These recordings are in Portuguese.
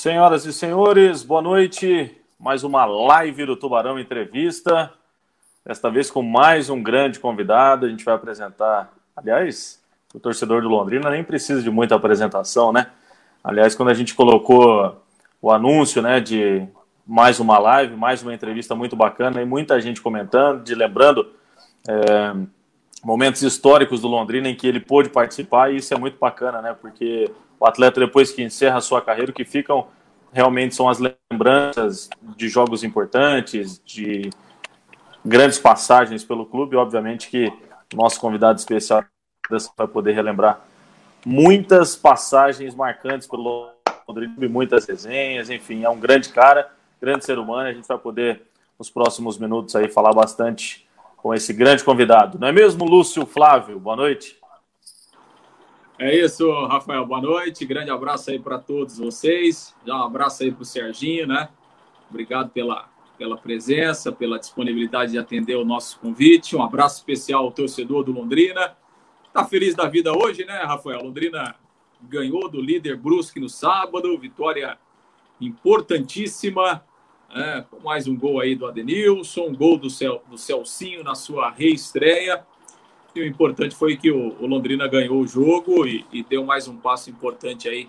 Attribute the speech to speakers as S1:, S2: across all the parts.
S1: Senhoras e senhores, boa noite. Mais uma live do Tubarão Entrevista. Desta vez com mais um grande convidado. A gente vai apresentar, aliás, o torcedor do Londrina nem precisa de muita apresentação, né? Aliás, quando a gente colocou o anúncio, né, de mais uma live, mais uma entrevista muito bacana e muita gente comentando, de lembrando é, momentos históricos do Londrina em que ele pôde participar e isso é muito bacana, né? Porque o atleta, depois que encerra a sua carreira, o que ficam realmente são as lembranças de jogos importantes, de grandes passagens pelo clube. Obviamente que nosso convidado especial vai poder relembrar muitas passagens marcantes pelo Londrina, muitas resenhas, enfim, é um grande cara, grande ser humano. A gente vai poder, nos próximos minutos, aí falar bastante com esse grande convidado. Não é mesmo, Lúcio Flávio? Boa noite.
S2: É isso, Rafael. Boa noite. Grande abraço aí para todos vocês. Já um abraço aí para o Serginho, né? Obrigado pela, pela presença, pela disponibilidade de atender o nosso convite. Um abraço especial ao torcedor do Londrina. Tá feliz da vida hoje, né, Rafael? Londrina ganhou do líder Brusque no sábado, vitória importantíssima. É, mais um gol aí do Adenilson, um gol do, Cel, do Celcinho na sua reestreia. E o importante foi que o, o Londrina ganhou o jogo e, e, deu mais um passo importante aí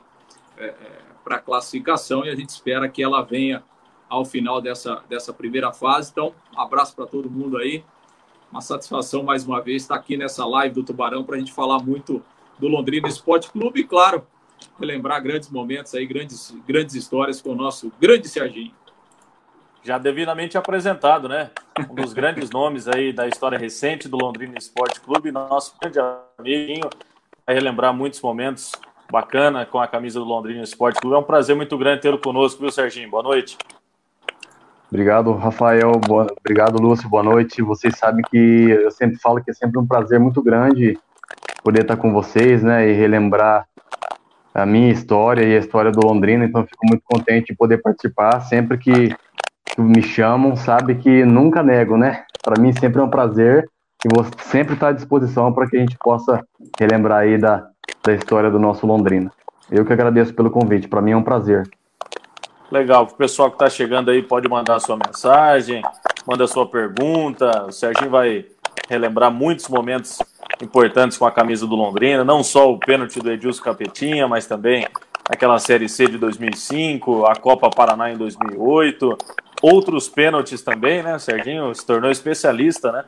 S2: é, é, para a classificação. E a gente espera que ela venha ao final dessa, dessa primeira fase. Então, um abraço para todo mundo aí. Uma satisfação mais uma vez estar aqui nessa live do Tubarão para a gente falar muito do Londrina Esporte Clube e, claro, relembrar grandes momentos aí, grandes, grandes histórias com o nosso grande Serginho
S1: já devidamente apresentado, né? Um dos grandes nomes aí da história recente do Londrina Esporte Clube, nosso grande amiguinho, vai relembrar muitos momentos bacana com a camisa do Londrina Esporte Clube. É um prazer muito grande tê-lo conosco, viu, Serginho? Boa noite.
S3: Obrigado, Rafael. Boa... Obrigado, Lúcio. Boa noite. Vocês sabem que eu sempre falo que é sempre um prazer muito grande poder estar com vocês, né, e relembrar a minha história e a história do Londrina. Então, fico muito contente de poder participar sempre que me chamam sabe que nunca nego, né? Para mim sempre é um prazer e vou sempre estar à disposição para que a gente possa relembrar aí da, da história do nosso Londrina. Eu que agradeço pelo convite, para mim é um prazer.
S1: Legal, o pessoal que está chegando aí pode mandar sua mensagem, manda sua pergunta. O Serginho vai relembrar muitos momentos importantes com a camisa do Londrina, não só o pênalti do Edilson Capetinha, mas também aquela Série C de 2005, a Copa Paraná em 2008, outros pênaltis também, né? O Serginho se tornou especialista, né?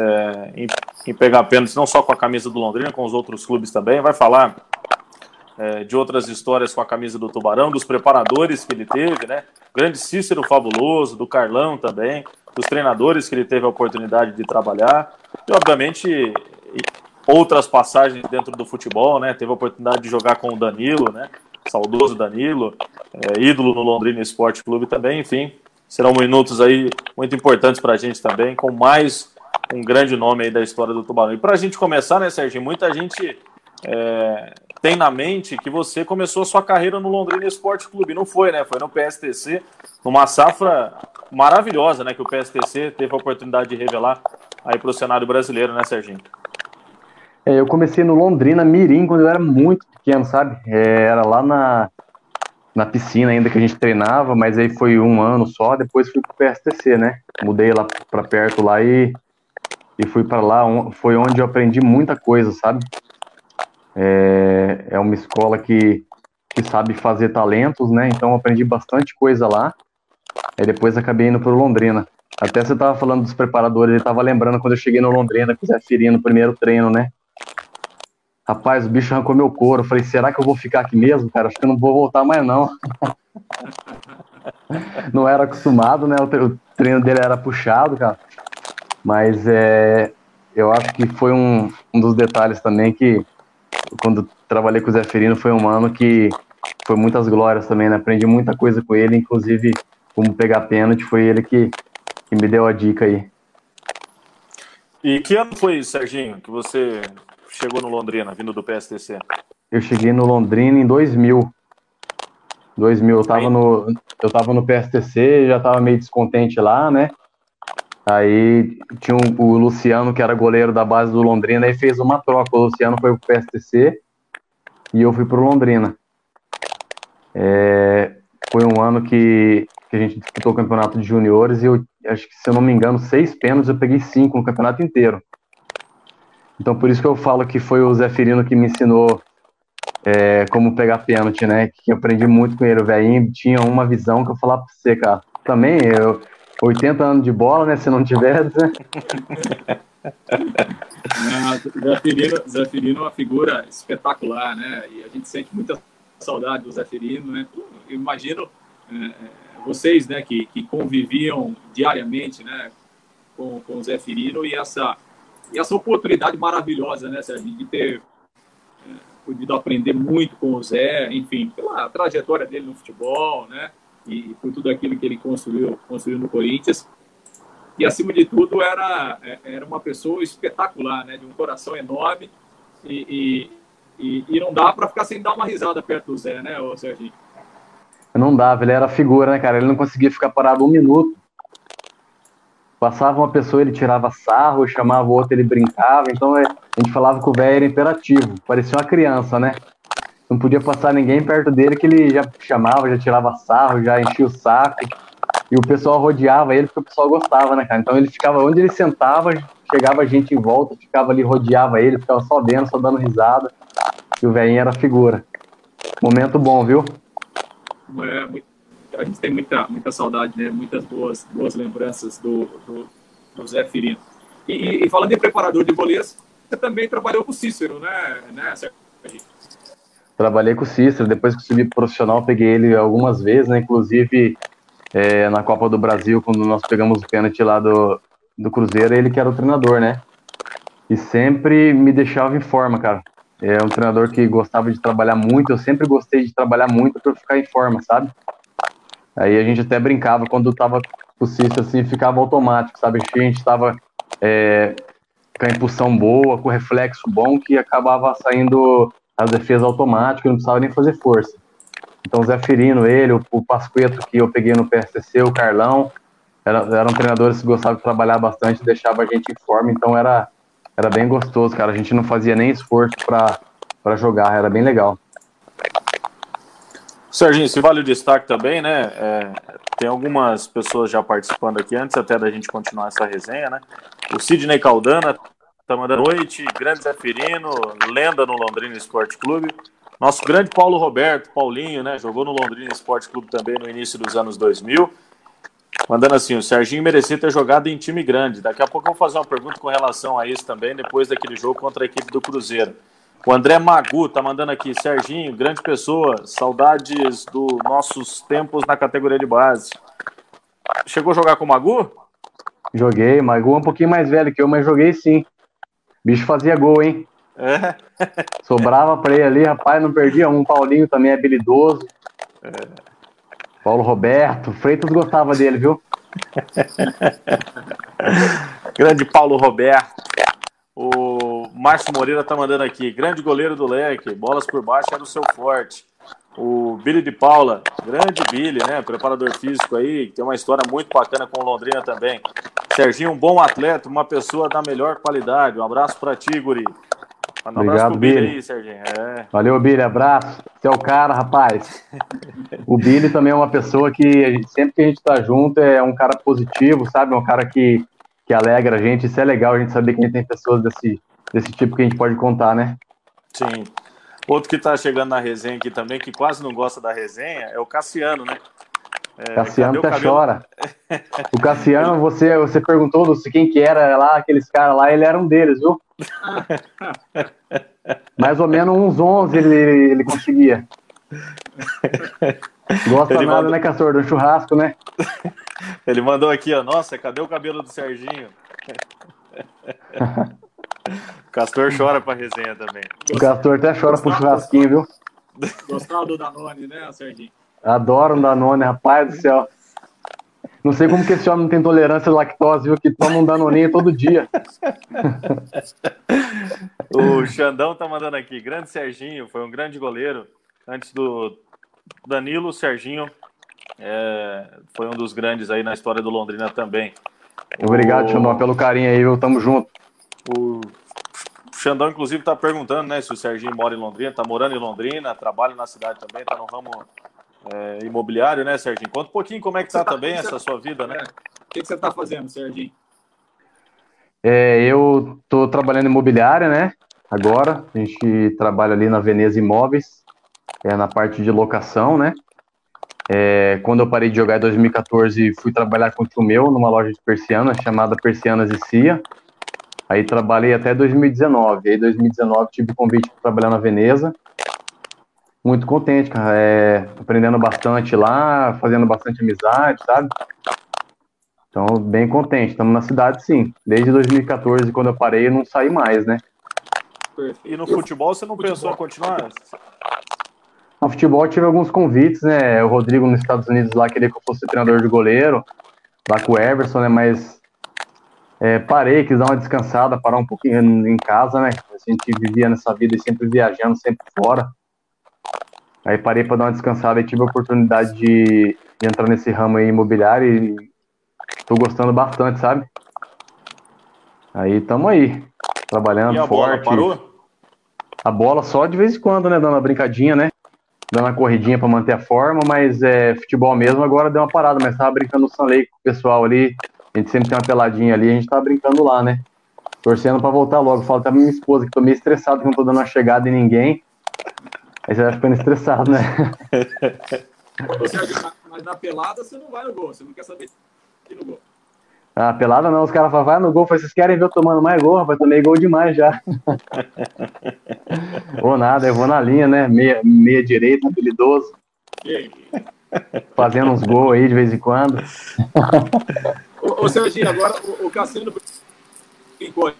S1: É, em, em, pegar pênaltis, não só com a camisa do Londrina, com os outros clubes também. Vai falar é, de outras histórias com a camisa do Tubarão, dos preparadores que ele teve, né? O grande Cícero Fabuloso, do Carlão também, dos treinadores que ele teve a oportunidade de trabalhar. E, obviamente, outras passagens dentro do futebol, né? Teve a oportunidade de jogar com o Danilo, né? Saudoso Danilo, é, ídolo no Londrina Esporte Clube também, enfim serão minutos aí muito importantes para a gente também, com mais um grande nome aí da história do Tubarão. E para a gente começar, né, Sérgio, muita gente é, tem na mente que você começou a sua carreira no Londrina Esporte Clube. Não foi, né? Foi no PSTC, numa safra maravilhosa, né? Que o PSTC teve a oportunidade de revelar aí para o cenário brasileiro, né, Serginho?
S3: É, eu comecei no Londrina Mirim quando eu era muito pequeno, sabe? É, era lá na na piscina ainda que a gente treinava, mas aí foi um ano só, depois fui pro PSTC, né? Mudei lá para perto lá e, e fui para lá, foi onde eu aprendi muita coisa, sabe? É, é uma escola que, que sabe fazer talentos, né? Então aprendi bastante coisa lá. Aí depois acabei indo pro Londrina. Até você tava falando dos preparadores, ele tava lembrando quando eu cheguei no Londrina com o Zé Firino no primeiro treino, né? Rapaz, o bicho arrancou meu couro. Eu falei, será que eu vou ficar aqui mesmo, cara? Acho que eu não vou voltar mais, não. não era acostumado, né? O treino dele era puxado, cara. Mas é, eu acho que foi um, um dos detalhes também que, quando trabalhei com o Zé Ferino, foi um ano que foi muitas glórias também, né? Aprendi muita coisa com ele, inclusive como pegar pênalti, foi ele que, que me deu a dica aí.
S1: E que ano foi, Serginho, que você chegou no Londrina, vindo do PSTC?
S3: Eu cheguei no Londrina em 2000. 2000, eu tava, no, eu tava no PSTC, já tava meio descontente lá, né? Aí tinha um, o Luciano, que era goleiro da base do Londrina, aí fez uma troca. O Luciano foi pro PSTC e eu fui pro Londrina. É, ano que, que a gente disputou o campeonato de juniores e eu acho que, se eu não me engano, seis pênaltis, eu peguei cinco no campeonato inteiro. Então, por isso que eu falo que foi o Zé Firino que me ensinou é, como pegar pênalti, né? Que eu aprendi muito com ele. O velhinho tinha uma visão que eu falava pra você, cara. Também, eu, 80 anos de bola, né? Se não tiver, né?
S2: Zé Firino é uma figura espetacular, né? E a gente sente muita saudade do Zé Firino, né? Eu imagino é, é, vocês, né, que, que conviviam diariamente, né, com, com o Zé Firino e essa, e essa oportunidade maravilhosa, né, Sérgio, de ter é, podido aprender muito com o Zé, enfim, pela trajetória dele no futebol, né, e por tudo aquilo que ele construiu, construiu no Corinthians. E, acima de tudo, era, é, era uma pessoa espetacular, né, de um coração enorme e, e, e, não dá para ficar sem dar uma risada perto do Zé, né, Serginho?
S3: Não dava, ele era figura, né, cara? Ele não conseguia ficar parado um minuto. Passava uma pessoa, ele tirava sarro, chamava o outro, ele brincava. Então é, a gente falava que o velho era imperativo, parecia uma criança, né? Não podia passar ninguém perto dele que ele já chamava, já tirava sarro, já enchia o saco. E o pessoal rodeava ele porque o pessoal gostava, né, cara? Então ele ficava onde ele sentava, chegava gente em volta, ficava ali, rodeava ele, ficava só vendo, só dando risada. E o velhinho era figura. Momento bom, viu?
S2: é, a gente tem muita, muita saudade, né? muitas boas, boas lembranças do, do, do Zé Firino. E, e, falando em preparador de goleiros, você também trabalhou com o Cícero, né, né
S3: Trabalhei com o Cícero, depois que subi profissional, peguei ele algumas vezes, né? Inclusive é, na Copa do Brasil, quando nós pegamos o pênalti lá do, do Cruzeiro, ele que era o treinador, né? E sempre me deixava em forma, cara. É um treinador que gostava de trabalhar muito, eu sempre gostei de trabalhar muito para ficar em forma, sabe? Aí a gente até brincava quando tava Cícero, assim, ficava automático, sabe? A gente tava é, com a impulsão boa, com o reflexo bom, que acabava saindo as defesas automáticas, não precisava nem fazer força. Então o Zé Firino, ele, o, o Pasqueto que eu peguei no PSTC, o Carlão, era, eram treinadores que gostavam de trabalhar bastante, deixava a gente em forma, então era era bem gostoso, cara. A gente não fazia nem esforço para jogar, era bem legal.
S1: Serginho, se vale o destaque também, né? É, tem algumas pessoas já participando aqui, antes até da gente continuar essa resenha, né? O Sidney Caldana tá mandando noite, grande Zé lenda no Londrina Esporte Clube. Nosso grande Paulo Roberto, Paulinho, né? Jogou no Londrina Esporte Clube também no início dos anos 2000. Mandando assim, o Serginho merecia ter jogado em time grande. Daqui a pouco eu vou fazer uma pergunta com relação a isso também, depois daquele jogo contra a equipe do Cruzeiro. O André Magu tá mandando aqui, Serginho, grande pessoa, saudades dos nossos tempos na categoria de base. Chegou a jogar com o Magu?
S3: Joguei, Magu é um pouquinho mais velho que eu, mas joguei sim. Bicho fazia gol, hein? É. Sobrava pra ele ali, rapaz, não perdia um. Paulinho também é habilidoso. É. Paulo Roberto, Freitas gostava dele, viu?
S1: Grande Paulo Roberto. O Márcio Moreira tá mandando aqui. Grande goleiro do leque, bolas por baixo era o seu forte. O Billy de Paula, grande Billy, né? Preparador físico aí, tem uma história muito bacana com o Londrina também. Serginho, um bom atleta, uma pessoa da melhor qualidade. Um abraço para ti, Guri.
S3: Um Obrigado, Billy. Billy aí, Serginho. É. Valeu, Billy. Abraço. Você é o cara, rapaz. o Billy também é uma pessoa que sempre que a gente está junto é um cara positivo, sabe? É um cara que, que alegra a gente. Isso é legal a gente saber que tem pessoas desse, desse tipo que a gente pode contar, né?
S1: Sim. Outro que está chegando na resenha aqui também, que quase não gosta da resenha, é o Cassiano, né?
S3: É, Cassiano até chora. O Cassiano, você, você perguntou quem que era lá, aqueles caras lá, ele era um deles, viu? Mais ou menos uns 11 ele, ele conseguia. Gosta ele nada, mandou... né, Castor? Do churrasco, né?
S1: Ele mandou aqui, ó. Nossa, cadê o cabelo do Serginho? o Castor chora pra resenha também.
S3: O Castor até chora pro churrasquinho, viu?
S2: Gostava do Danone, né, Serginho?
S3: Adoro um Danone, rapaz do céu. Não sei como que esse homem não tem tolerância à lactose, viu? Que toma um Danoninho todo dia.
S1: o Xandão tá mandando aqui. Grande Serginho, foi um grande goleiro. Antes do Danilo, Serginho é, foi um dos grandes aí na história do Londrina também.
S3: Obrigado, o... Xandão, pelo carinho aí, viu? Tamo junto.
S1: O Xandão, inclusive, tá perguntando, né, se o Serginho mora em Londrina, tá morando em Londrina, trabalha na cidade também, tá no ramo é, imobiliário, né, Serginho? Conta um pouquinho como é que está tá, também essa sua vida, né?
S2: O que, que você está fazendo, Serginho?
S3: É, eu estou trabalhando em imobiliária, né? Agora, a gente trabalha ali na Veneza Imóveis, é, na parte de locação, né? É, quando eu parei de jogar em 2014, fui trabalhar com o meu numa loja de persianas chamada Persianas e Cia. Aí trabalhei até 2019. Aí 2019 tive o convite para trabalhar na Veneza. Muito contente, cara. É, aprendendo bastante lá, fazendo bastante amizade, sabe? Então, bem contente. Estamos na cidade, sim. Desde 2014, quando eu parei, eu não saí mais, né?
S1: E no futebol, você não futebol. pensou em continuar?
S3: No futebol, tive alguns convites, né? O Rodrigo nos Estados Unidos lá queria que eu fosse treinador de goleiro, lá com o Everson, né? Mas é, parei, quis dar uma descansada, parar um pouquinho em casa, né? A gente vivia nessa vida sempre viajando, sempre fora. Aí parei para dar uma descansada e tive a oportunidade de, de entrar nesse ramo aí imobiliário e tô gostando bastante, sabe? Aí tamo aí, trabalhando e a forte. Bola parou? A bola só de vez em quando, né? Dando uma brincadinha, né? Dando uma corridinha para manter a forma, mas é, futebol mesmo agora deu uma parada, mas tava brincando no Sunlake com o pessoal ali, a gente sempre tem uma peladinha ali, a gente tá brincando lá, né? Torcendo para voltar logo. Falo até minha esposa que tô meio estressado que não tô dando uma chegada em ninguém. Aí você vai ficando estressado, né?
S2: mas na pelada você não vai no gol, você não quer saber aqui no gol.
S3: Ah, pelada não, os caras falam, vai no gol, vocês querem ver eu tomando mais gol, rapaz, tomei gol demais já. Ou nada, eu vou na linha, né? Meia, meia direita, habilidoso. Fazendo uns gols aí de vez em quando.
S2: Ô, ô Serginho, agora o, o Cassino brincou.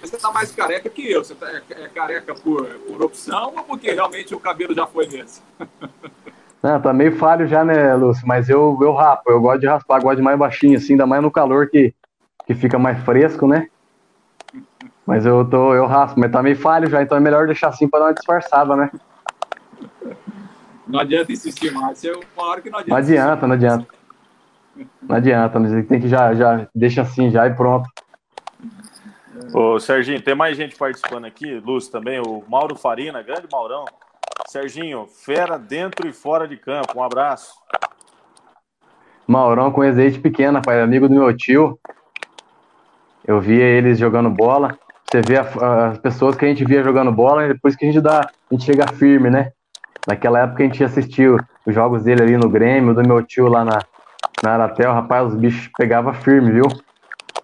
S2: Você tá mais careca que eu. Você tá, é, é careca por, por opção ou porque realmente o cabelo já foi nesse?
S3: Não, tá meio falho já, né, Lúcio? Mas eu, eu raspo, eu gosto de raspar, gosto de mais baixinho, assim, ainda mais no calor que, que fica mais fresco, né? Mas eu tô, eu raspo, mas tá meio falho já, então é melhor deixar assim pra dar uma disfarçada, né?
S2: Não adianta insistir mais, é uma hora que não adianta.
S3: Não adianta, não adianta. Não adianta, mas tem que já, já deixa assim já e pronto.
S1: Ô, Serginho, tem mais gente participando aqui, Lúcio também, o Mauro Farina, grande Maurão. Serginho, fera dentro e fora de campo, um abraço.
S3: Maurão com desde pequena, pai, amigo do meu tio. Eu via eles jogando bola. Você vê a, as pessoas que a gente via jogando bola e depois que a gente dá, a gente chega firme, né? Naquela época a gente assistiu os jogos dele ali no Grêmio, do meu tio lá na, na Aratel, rapaz, os bichos pegavam firme, viu?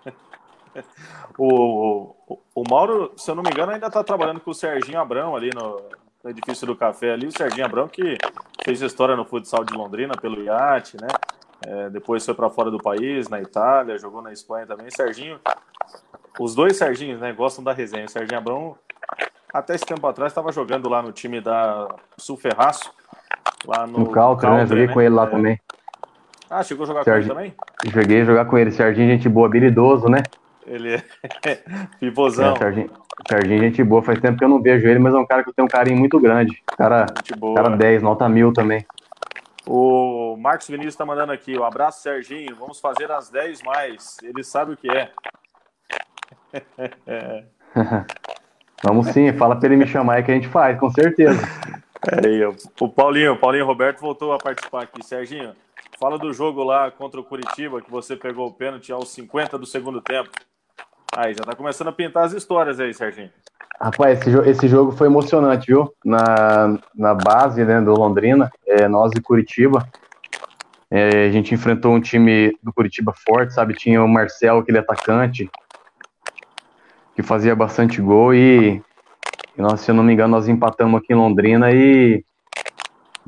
S1: o, o, o, Mauro, se eu não me engano, ainda está trabalhando com o Serginho Abrão ali no, no, edifício do café ali. O Serginho Abrão que fez história no futsal de Londrina pelo iate, né? É, depois foi para fora do país, na Itália, jogou na Espanha também. Serginho, os dois Serginhos, né, gostam da resenha. O Serginho Abrão, até esse tempo atrás, estava jogando lá no time da Sul Ferraço, lá no,
S3: no Caltra, né? Joguei né? com ele lá é, também.
S1: Ah, chegou a jogar com ele também?
S3: Joguei a jogar com ele. Serginho, gente boa, habilidoso, né?
S1: Ele é pivôzão. É,
S3: Serginho, Serginho, gente boa. Faz tempo que eu não vejo ele, mas é um cara que eu tenho um carinho muito grande. Cara, cara 10, nota mil também.
S1: O Marcos Vinícius está mandando aqui. Um abraço, Serginho. Vamos fazer as 10 mais. Ele sabe o que é.
S3: Vamos sim, fala para ele me chamar que a gente faz, com certeza.
S1: É, o Paulinho, o Paulinho Roberto voltou a participar aqui. Serginho, Fala do jogo lá contra o Curitiba, que você pegou o pênalti aos 50 do segundo tempo. Aí, já tá começando a pintar as histórias aí, Serginho.
S3: Rapaz, esse, esse jogo foi emocionante, viu? Na, na base né, do Londrina, é, nós e Curitiba. É, a gente enfrentou um time do Curitiba forte, sabe? Tinha o Marcel, aquele atacante, que fazia bastante gol e, e nós, se eu não me engano, nós empatamos aqui em Londrina e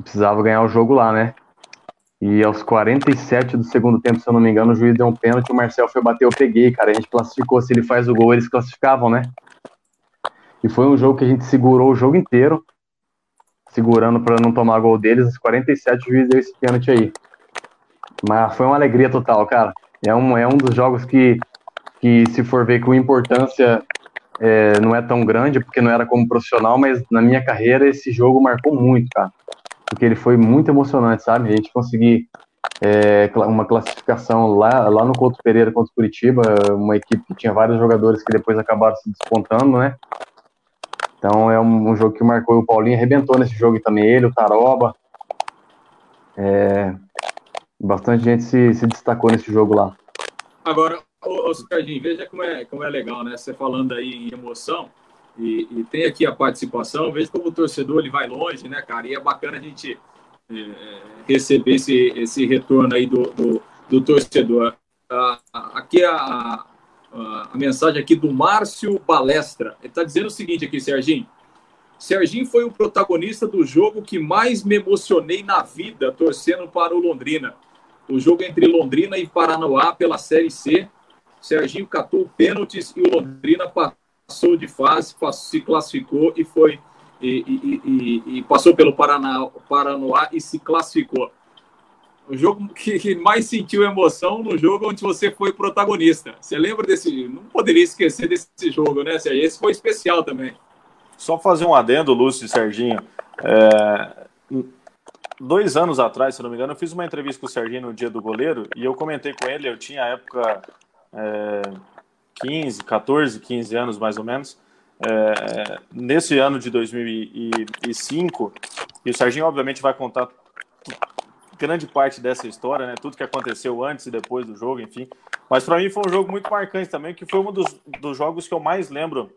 S3: precisava ganhar o jogo lá, né? E aos 47 do segundo tempo, se eu não me engano, o juiz deu um pênalti, o Marcel foi bater, eu peguei, cara. A gente classificou, se ele faz o gol, eles classificavam, né? E foi um jogo que a gente segurou o jogo inteiro, segurando para não tomar gol deles. Aos 47 o juiz deu esse pênalti aí. Mas foi uma alegria total, cara. É um, é um dos jogos que, que se for ver com importância, é, não é tão grande, porque não era como profissional, mas na minha carreira esse jogo marcou muito, cara porque ele foi muito emocionante, sabe? A gente conseguir é, uma classificação lá, lá no Couto Pereira contra o Curitiba, uma equipe que tinha vários jogadores que depois acabaram se despontando, né? Então é um, um jogo que marcou o Paulinho, arrebentou nesse jogo também, ele, o Taroba. É, bastante gente se, se destacou nesse jogo lá.
S2: Agora, ô, ô veja como é, como é legal, né? Você falando aí em emoção, e, e, tem aqui a participação, veja como o torcedor ele vai longe, né, cara? E é bacana a gente é, receber esse, esse retorno aí do, do, do torcedor. Ah, aqui a, a, a, mensagem aqui do Márcio Balestra. Ele está dizendo o seguinte aqui, Serginho. Serginho foi o protagonista do jogo que mais me emocionei na vida torcendo para o Londrina. O jogo entre Londrina e Paranoá pela Série C. Serginho catou pênaltis e o Londrina passou de fase, se classificou e foi e, e, e, e passou pelo Paraná, Paranoá e se classificou. O jogo que, mais sentiu emoção no jogo onde você foi protagonista. Você lembra desse? Não poderia esquecer desse jogo, né? Esse foi especial também.
S1: Só fazer um adendo, Lúcio e Serginho. É, dois anos atrás, se não me engano, eu fiz uma entrevista com o Serginho no dia do goleiro e eu comentei com ele, eu tinha época é, 15, 14, 15 anos mais ou menos. É, nesse ano de 2005, e o Serginho obviamente vai contar grande parte dessa história, né? Tudo que aconteceu antes e depois do jogo, enfim. Mas para mim foi um jogo muito marcante também, que foi um dos, dos jogos que eu mais lembro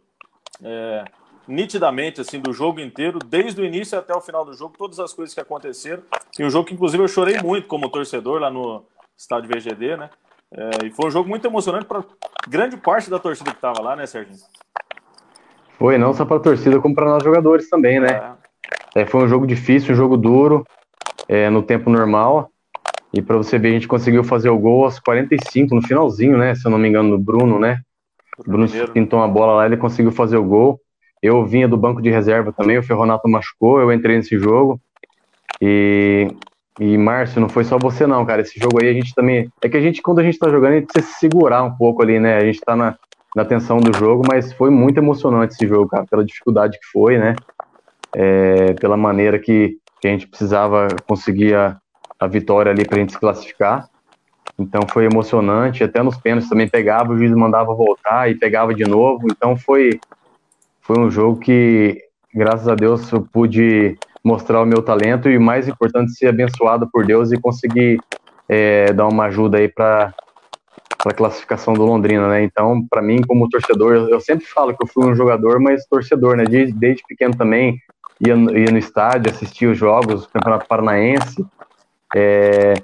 S1: é, nitidamente, assim, do jogo inteiro, desde o início até o final do jogo, todas as coisas que aconteceram. E um jogo que, inclusive, eu chorei muito como torcedor lá no estádio VGD, né? É, e foi um jogo muito emocionante para grande parte da torcida que estava lá, né, Serginho?
S3: Foi, não só para a torcida, como para nós jogadores também, né? É. É, foi um jogo difícil, um jogo duro, é, no tempo normal. E para você ver, a gente conseguiu fazer o gol aos 45, no finalzinho, né? Se eu não me engano, do Bruno, né? O Bruno pintou uma bola lá, ele conseguiu fazer o gol. Eu vinha do banco de reserva também, o Ferronato machucou, eu entrei nesse jogo. E, e Márcio, não foi só você não, cara. Esse jogo aí a gente também. É que a gente, quando a gente tá jogando, a gente precisa se segurar um pouco ali, né? A gente tá na, na tensão do jogo, mas foi muito emocionante esse jogo, cara, pela dificuldade que foi, né? É, pela maneira que, que a gente precisava conseguir a, a vitória ali pra gente se classificar. Então foi emocionante, até nos pênaltis também pegava, o juiz mandava voltar e pegava de novo. Então foi, foi um jogo que, graças a Deus, eu pude mostrar o meu talento e, mais importante, ser abençoado por Deus e conseguir é, dar uma ajuda aí para a classificação do Londrina, né? Então, para mim, como torcedor, eu sempre falo que eu fui um jogador, mas torcedor, né? Desde, desde pequeno também ia, ia no estádio, assistia os jogos, do Campeonato Paranaense. É,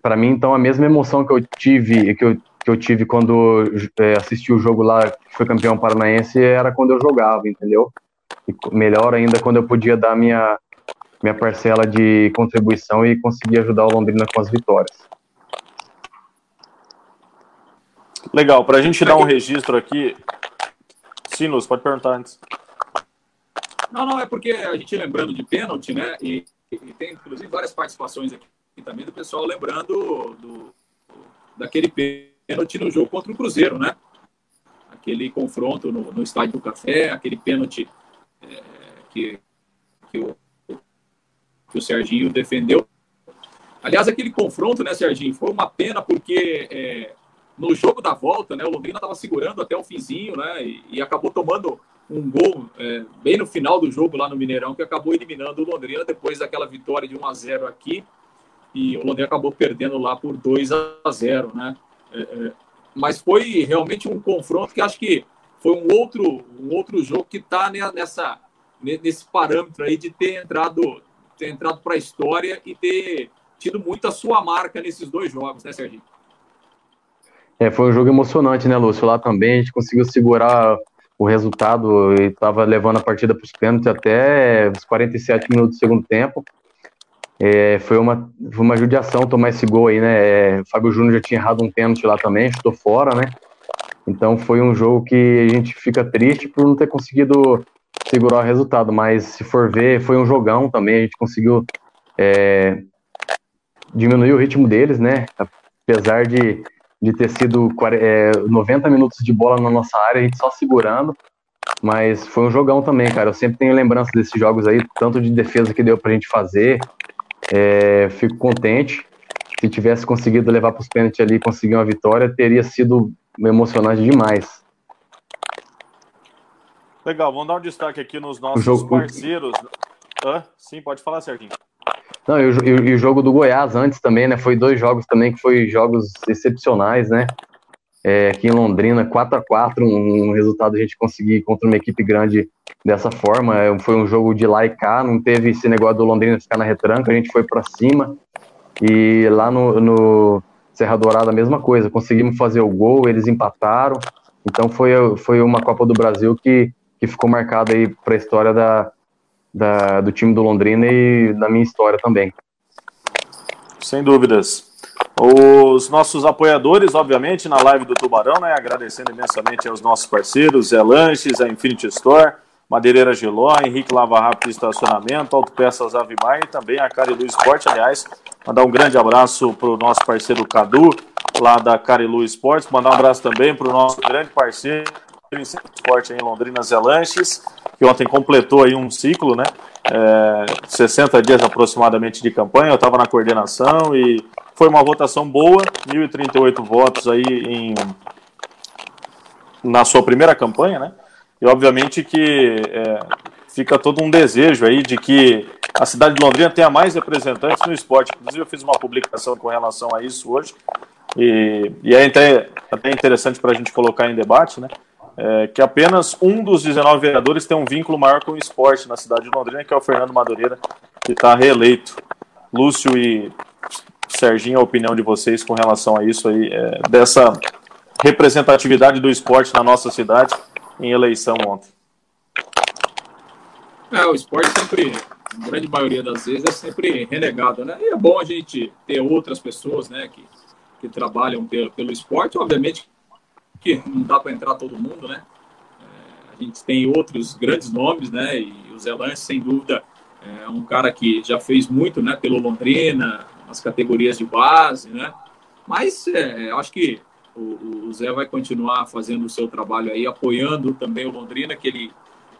S3: para mim, então, a mesma emoção que eu tive, que eu que eu tive quando é, assisti o jogo lá, que foi campeão paranaense, era quando eu jogava, entendeu? E melhor ainda quando eu podia dar minha, minha parcela de contribuição e conseguir ajudar o Londrina com as vitórias.
S1: Legal, para a gente dar um registro aqui. Sim, Luz, pode perguntar antes.
S2: Não, não, é porque a gente lembrando de pênalti, né? E, e tem inclusive várias participações aqui também do pessoal lembrando do, daquele pênalti pênalti no jogo contra o Cruzeiro, né? Aquele confronto no, no Estádio do Café, aquele pênalti é, que, que, o, que o Serginho defendeu. Aliás, aquele confronto, né, Serginho, foi uma pena porque é, no jogo da volta, né, o Londrina estava segurando até o finzinho, né, e, e acabou tomando um gol é, bem no final do jogo lá no Mineirão, que acabou eliminando o Londrina depois daquela vitória de 1 a 0 aqui. E o Londrina acabou perdendo lá por 2 a 0 né? É, é, mas foi realmente um confronto que acho que foi um outro, um outro jogo que está nessa nesse parâmetro aí de ter entrado ter entrado para a história e ter tido muita sua marca nesses dois jogos, né, Serginho?
S3: É, foi um jogo emocionante, né, Lúcio? Lá também a gente conseguiu segurar o resultado e estava levando a partida para os pênaltis até os 47 minutos do segundo tempo. É, foi, uma, foi uma judiação tomar esse gol aí, né? É, Fábio Júnior já tinha errado um pênalti lá também, chutou fora, né? Então foi um jogo que a gente fica triste por não ter conseguido segurar o resultado, mas se for ver, foi um jogão também, a gente conseguiu é, diminuir o ritmo deles, né? Apesar de, de ter sido é, 90 minutos de bola na nossa área, a gente só segurando, mas foi um jogão também, cara. Eu sempre tenho lembrança desses jogos aí, tanto de defesa que deu pra gente fazer, é, fico contente. Se tivesse conseguido levar para os pênaltis ali e conseguir uma vitória, teria sido emocionante demais.
S1: Legal, vamos dar um destaque aqui nos nossos jogo... parceiros. Hã? Sim, pode falar, Serginho.
S3: Não, e o, e o jogo do Goiás antes também, né? Foi dois jogos também que foi jogos excepcionais, né? É, aqui em Londrina, 4 a 4 um, um resultado a gente conseguir contra uma equipe grande dessa forma. É, foi um jogo de lá e cá, não teve esse negócio do Londrina ficar na retranca, a gente foi para cima. E lá no, no Serra Dourada a mesma coisa, conseguimos fazer o gol, eles empataram. Então foi, foi uma Copa do Brasil que, que ficou marcada aí para a história da, da, do time do Londrina e da minha história também.
S1: Sem dúvidas. Os nossos apoiadores, obviamente, na live do Tubarão, né? Agradecendo imensamente aos nossos parceiros, Zé Lanches, a Infinity Store, Madeireira Geló, Henrique Lava Rápido Estacionamento, Autopeças Avimar e também a Carilu Esporte. Aliás, mandar um grande abraço para o nosso parceiro Cadu, lá da Carilu Esportes. Mandar um abraço também para o nosso grande parceiro em Esporte em Londrina, Zé Lanches, que ontem completou aí um ciclo, né? É, 60 dias aproximadamente de campanha. Eu estava na coordenação e foi uma votação boa, 1.038 votos aí em, na sua primeira campanha, né? E obviamente que é, fica todo um desejo aí de que a cidade de Londrina tenha mais representantes no esporte. Inclusive, eu fiz uma publicação com relação a isso hoje. E, e é até, até interessante para a gente colocar em debate, né? É, que apenas um dos 19 vereadores tem um vínculo maior com o esporte na cidade de Londrina, que é o Fernando Madureira, que está reeleito. Lúcio e Serginho, a opinião de vocês com relação a isso aí, é, dessa representatividade do esporte na nossa cidade em eleição ontem?
S2: É, o esporte sempre, a grande maioria das vezes, é sempre renegado, né? E é bom a gente ter outras pessoas, né, que, que trabalham pelo, pelo esporte. Obviamente que não dá para entrar todo mundo, né? É, a gente tem outros grandes nomes, né? E o Zé Lance, sem dúvida, é um cara que já fez muito, né, pelo Londrina, nas categorias de base, né? Mas é, acho que o, o, Zé vai continuar fazendo o seu trabalho aí, apoiando também o Londrina, que ele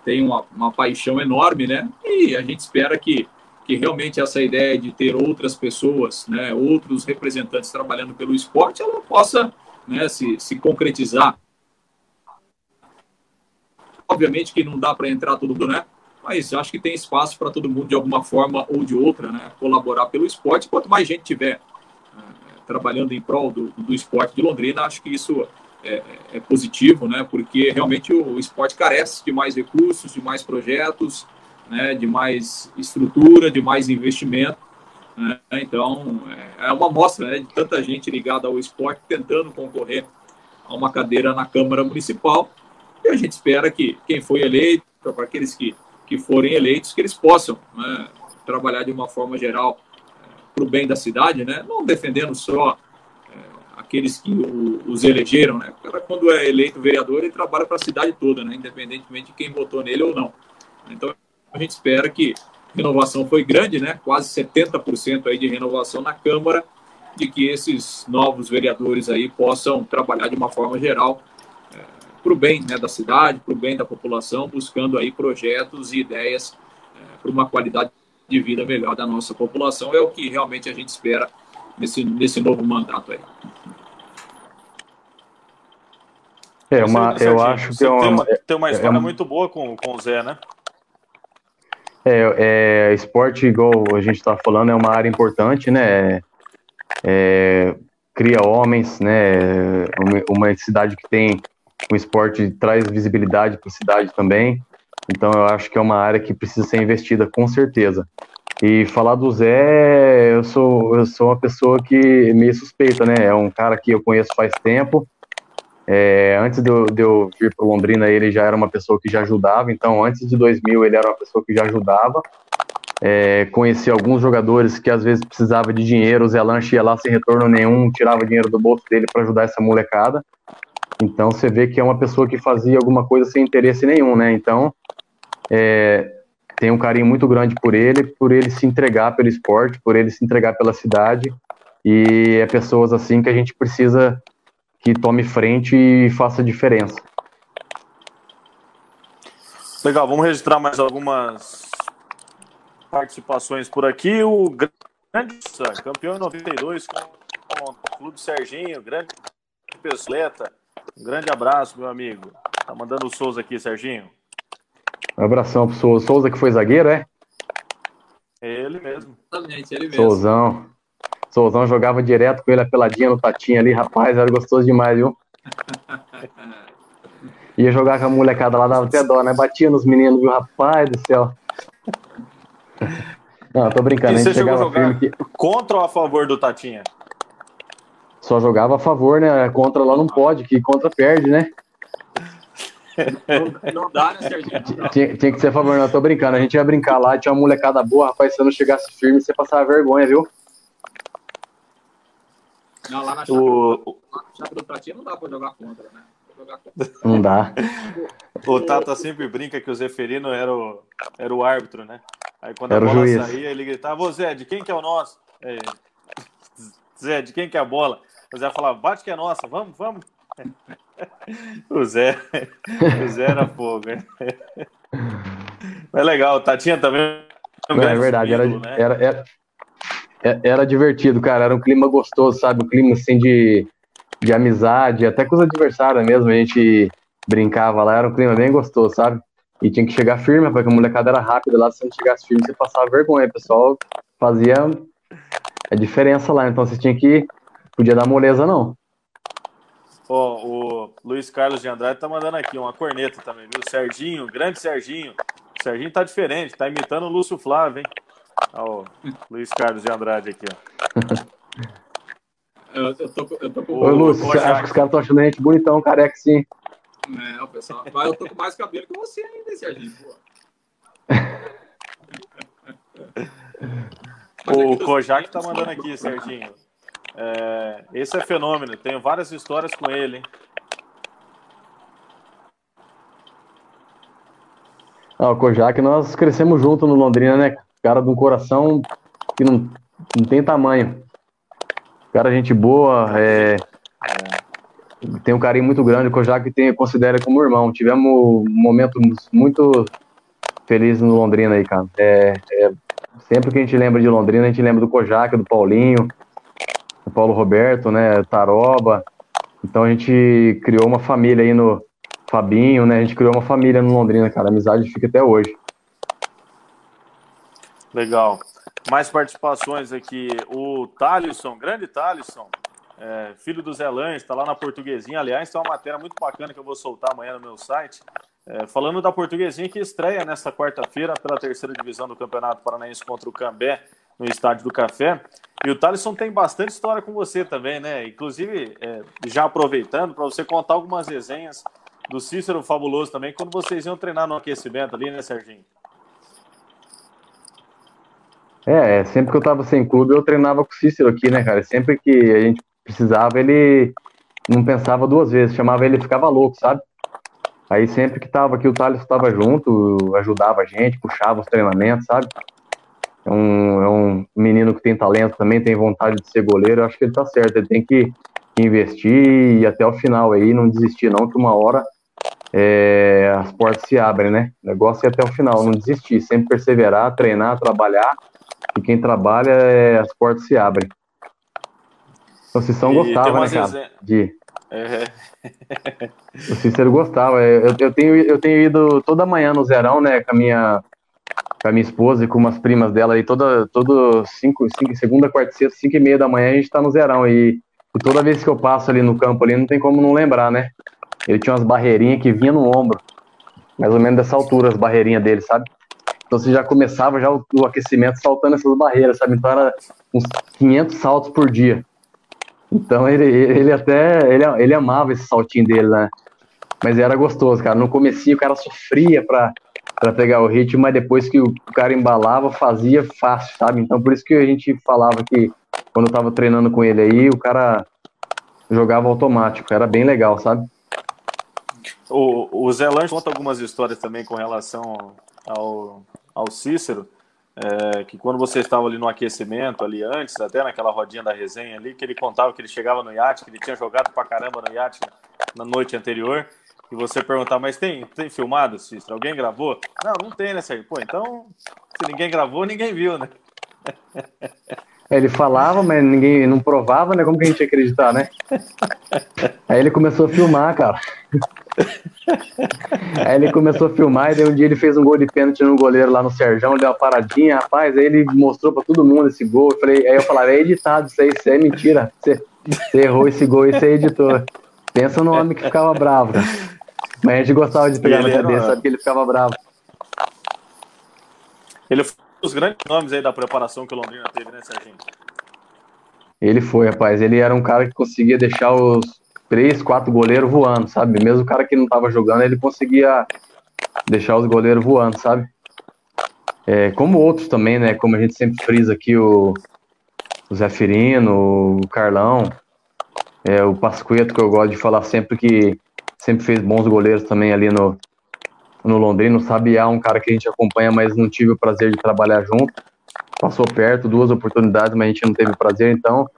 S2: tem uma, uma paixão enorme, né? E a gente espera que, que realmente essa ideia de ter outras pessoas, né, outros representantes trabalhando pelo esporte, ela possa né, se, se concretizar. Obviamente que não dá para entrar todo mundo, né? Mas acho que tem espaço para todo mundo, de alguma forma ou de outra, né, colaborar pelo esporte. Quanto mais gente tiver trabalhando em prol do, do esporte de Londrina, acho que isso é, é, positivo, né? Porque realmente o, o, esporte carece de mais recursos, de mais projetos, né? De mais estrutura, de mais investimento. Né? Então é, é uma amostra né? de tanta gente ligada ao esporte tentando concorrer a uma cadeira na Câmara Municipal. E a gente espera que quem foi eleito, para aqueles que, que forem eleitos, que eles possam né? trabalhar de uma forma geral para o bem da cidade, né? Não defendendo só é, aqueles que o, os elegeram, né? Quando é eleito vereador, ele trabalha para a cidade toda, né? Independentemente de quem votou nele ou não. Então, a gente espera que renovação foi grande, né? Quase 70% aí de renovação na Câmara, de que esses novos vereadores aí possam trabalhar de uma forma geral é, para o bem né, da cidade, para o bem da população, buscando aí projetos e ideias é, para uma qualidade de vida melhor da nossa população. É o que realmente a gente espera nesse, nesse novo mandato aí.
S3: É uma, eu acho que é uma,
S1: tem uma, tem uma história é uma, muito boa com, com o Zé, né?
S3: É, é, esporte, igual a gente está falando, é uma área importante, né? É, cria homens, né? Uma, uma cidade que tem um esporte traz visibilidade para a cidade também. Então eu acho que é uma área que precisa ser investida com certeza. E falar do Zé, eu sou, eu sou uma pessoa que meio suspeita, né? É um cara que eu conheço faz tempo. É, antes de eu, de eu vir para Londrina, ele já era uma pessoa que já ajudava. Então, antes de 2000, ele era uma pessoa que já ajudava. É, conheci alguns jogadores que às vezes precisava de dinheiro. O Zé Lanche ia lá sem retorno nenhum, tirava dinheiro do bolso dele para ajudar essa molecada. Então, você vê que é uma pessoa que fazia alguma coisa sem interesse nenhum, né? Então, é, tenho um carinho muito grande por ele, por ele se entregar pelo esporte, por ele se entregar pela cidade. E é pessoas assim que a gente precisa que tome frente e faça diferença.
S1: Legal, vamos registrar mais algumas participações por aqui. O grande campeão em 92 com o Clube Serginho, grande Pesleta. Um grande abraço, meu amigo. Tá mandando o Souza aqui, Serginho.
S3: Um abração pro Souza. Souza que foi zagueiro, é?
S1: É ele mesmo.
S2: Exatamente, ele mesmo.
S3: Souzão. Souzão jogava direto com ele a peladinha no tatinho ali, rapaz, era gostoso demais, viu? Ia jogar com a molecada lá, dava até dó, né? Batia nos meninos, viu? Rapaz do céu. Não, tô brincando,
S1: E você chegou a jogar
S3: que
S1: contra ou a favor do Tatinha?
S3: só jogava a favor, né? Contra lá não pode, que contra perde, né?
S2: Não, não dá, né, Serginho?
S3: Tinha, tinha que ser a favor, não, tô brincando. A gente ia brincar lá, tinha uma molecada boa, rapaz, se você não chegasse firme, você passava vergonha, viu?
S2: Não, lá na
S1: O,
S2: lá na do Tatinha não dá pra jogar contra, né? Pra jogar contra.
S3: Não dá.
S1: o Tata sempre brinca que o Zeferino era o, era o árbitro, né? Aí quando
S3: Era
S1: a bola saía, ele gritava, ô Zé, de quem que é o nosso? É, Zé, de quem que é a bola? O Zé falava, bate que é nossa, vamos, vamos. o Zé, o Zé era fogo, né? Mas legal, o Tatinha também. um
S3: É verdade, era,
S1: né?
S3: era, era, é- era divertido, cara. Era um clima gostoso, sabe? Um clima assim de, de amizade, até com os adversários mesmo. A gente brincava lá, era um clima bem gostoso, sabe? E tinha que chegar firme, porque a molecada era rápida lá. Se não chegasse firme, você passava vergonha. O pessoal fazia a diferença lá. Então você tinha que. Podia dar moleza, não.
S1: Ó, o Luiz Carlos de Andrade tá mandando aqui uma corneta também, viu? Serginho, grande Serginho. Serginho tá diferente, tá imitando o Lúcio Flávio, hein? Ó, o Luiz Carlos de Andrade aqui, ó.
S2: Eu, eu tô, com- eu tô com.
S1: Ô,
S3: Lúcio, acha que os caras estão achando a gente bonitão, careca, sim.
S2: É, o pessoal. Mas eu tô com mais cabelo que você ainda, esse Serginho, pô. É
S1: O Kojak tá mandando aqui, Serginho. É, esse é fenômeno, tenho várias histórias com ele, hein?
S3: Ah, o Kojak, nós crescemos junto no Londrina, né? Cara de um coração que não, não tem tamanho. Cara, gente boa, é, tem um carinho muito grande. O Kojak tem, considera como irmão. Tivemos momentos muito felizes no Londrina aí, cara. É, é, sempre que a gente lembra de Londrina, a gente lembra do Kojak, do Paulinho, do Paulo Roberto, né? Taroba. Então a gente criou uma família aí no Fabinho, né? A gente criou uma família no Londrina, cara. A amizade fica até hoje.
S1: Legal. Mais participações aqui. O Thalisson, grande Thalisson, é, filho do Zé Lange, está lá na Portuguesinha. Aliás, tem uma matéria muito bacana que eu vou soltar amanhã no meu site. É, falando da Portuguesinha que estreia nesta quarta-feira pela terceira divisão do Campeonato Paranaense contra o Cambé no Estádio do Café. E o Thalisson tem bastante história com você também, né? Inclusive, é, já aproveitando para você contar algumas resenhas do Cícero Fabuloso também, quando vocês iam treinar no aquecimento ali, né, Serginho?
S3: É, é, sempre que eu tava sem clube, eu treinava com o Cícero aqui, né, cara? Sempre que a gente precisava, ele não pensava duas vezes, chamava ele ficava louco, sabe? Aí sempre que tava aqui, o Thales estava junto, ajudava a gente, puxava os treinamentos, sabe? É um, é um menino que tem talento também, tem vontade de ser goleiro, eu acho que ele tá certo, ele tem que investir e até o final aí, não desistir não, que uma hora é, as portas se abrem, né? O negócio é até o final, não desistir, sempre perseverar, treinar, trabalhar, e quem trabalha, é, as portas se abrem. O Cicão
S1: E
S3: gostava,
S1: tem
S3: né, cara? De...
S1: É,
S3: O Cícero gostava. Eu, eu, tenho, eu tenho ido toda manhã no Zerão, né, com a minha, com a minha esposa e com umas primas dela aí, toda, todo cinco, cinco, segunda, quarta, e sexta, cinco e meia da manhã a gente tá no Zerão. E, e toda vez que eu passo ali no campo ali, não tem como não lembrar, né? Ele tinha umas barreirinhas que vinha no ombro, mais ou menos dessa altura, as barreirinhas dele, sabe? Então você já começava já o, o aquecimento saltando essas barreiras, sabe? Então era uns 500 saltos por dia. Então ele, ele até, ele, ele amava esse saltinho dele, né? Mas era gostoso, cara. No comecinho o cara sofria pra, pra pegar o ritmo, mas depois que o cara embalava, fazia fácil, sabe? Então por isso que a gente falava que quando eu tava treinando com ele aí, o cara jogava automático. Era bem legal, sabe?
S1: O, o Zé Lange conta algumas histórias também com relação ao, ao Cícero, é, que quando você estava ali no aquecimento, ali antes, até naquela rodinha da resenha ali, que ele contava que ele chegava no iate, que ele tinha jogado pra caramba no iate na noite anterior, e você perguntava, mas tem, tem filmado, Cícero? Alguém gravou? Não, não tem, né, Sérgio? Pô, então, se ninguém gravou, ninguém viu, né?
S3: Ele falava, mas ninguém não provava, né? Como que a gente ia acreditar, né? Aí ele começou a filmar, cara. Aí ele começou a filmar e daí um dia ele fez um gol de pênalti no goleiro lá no Serjão, deu uma paradinha, rapaz, aí ele mostrou pra todo mundo esse gol. Eu falei, aí eu falava, é editado isso aí, isso aí é mentira. Você, você errou esse gol e você editou. Pensa no homem que ficava bravo, cara. Mas a gente gostava de pegar na cabeça, sabe que ele ficava bravo.
S1: Ele dos grandes nomes aí da preparação que o Londrina teve, né, Serginho?
S3: Ele foi, rapaz. Ele era um cara que conseguia deixar os três, quatro goleiros voando, sabe? Mesmo o cara que não tava jogando, ele conseguia deixar os goleiros voando, sabe? É, como outros também, né? Como a gente sempre frisa aqui, o, o Zé Firino, o Carlão, é, o Pasqueto, que eu gosto de falar sempre que sempre fez bons goleiros também ali no, no Londrina. O Sabiá, um cara que a gente acompanha, mas não tive o prazer de trabalhar junto. Passou perto, duas oportunidades, mas a gente não teve prazer. Então,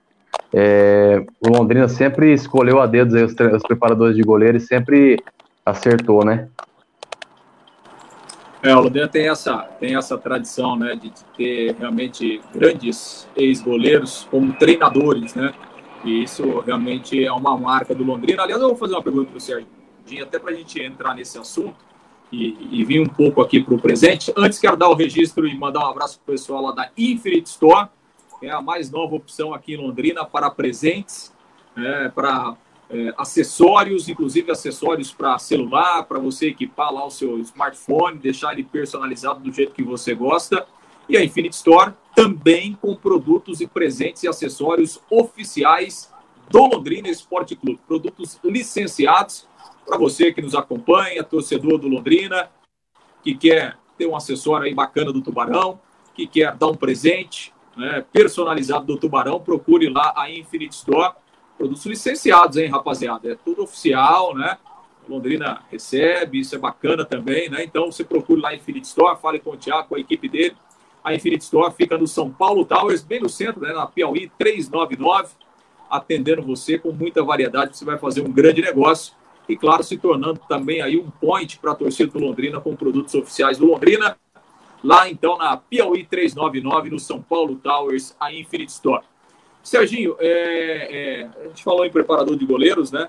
S3: é, o Londrina sempre escolheu a dedos os, os, preparadores de goleiro e sempre acertou, né?
S2: É, o Londrina tem essa, tem essa tradição, né, de ter realmente grandes ex-goleiros como treinadores, né? E isso realmente é uma marca do Londrina. Aliás, eu vou fazer uma pergunta para o Serginho, até para a gente entrar nesse assunto e, e vir um pouco aqui para o presente. Antes, quero dar o registro e mandar um abraço para o pessoal lá da Infinite Store, que é a mais nova opção aqui em Londrina para presentes, é, para é, acessórios, inclusive acessórios para celular, para você equipar lá o seu smartphone, deixar ele personalizado do jeito que você gosta. E a Infinite Store também com produtos e presentes e acessórios oficiais do Londrina Esporte Clube. Produtos licenciados para você que nos acompanha, torcedor do Londrina, que quer ter um acessório aí bacana do Tubarão, que quer dar um presente né, personalizado do Tubarão, procure lá a Infinite Store. Produtos licenciados, hein, rapaziada? É tudo oficial, né? Londrina recebe, isso é bacana também, né? Então você procure lá a Infinite Store, fale com o Tiago, com a equipe dele. A Infinite Store fica no São Paulo Towers, bem no centro, né, na Piauí 399, atendendo você com muita variedade. Você vai fazer um grande negócio e, claro, se tornando também aí um point para a torcida do Londrina com produtos oficiais do Londrina. Lá, então, na Piauí 399, no São Paulo Towers, a Infinite Store. Serginho, é, é, a gente falou em preparador de goleiros, né?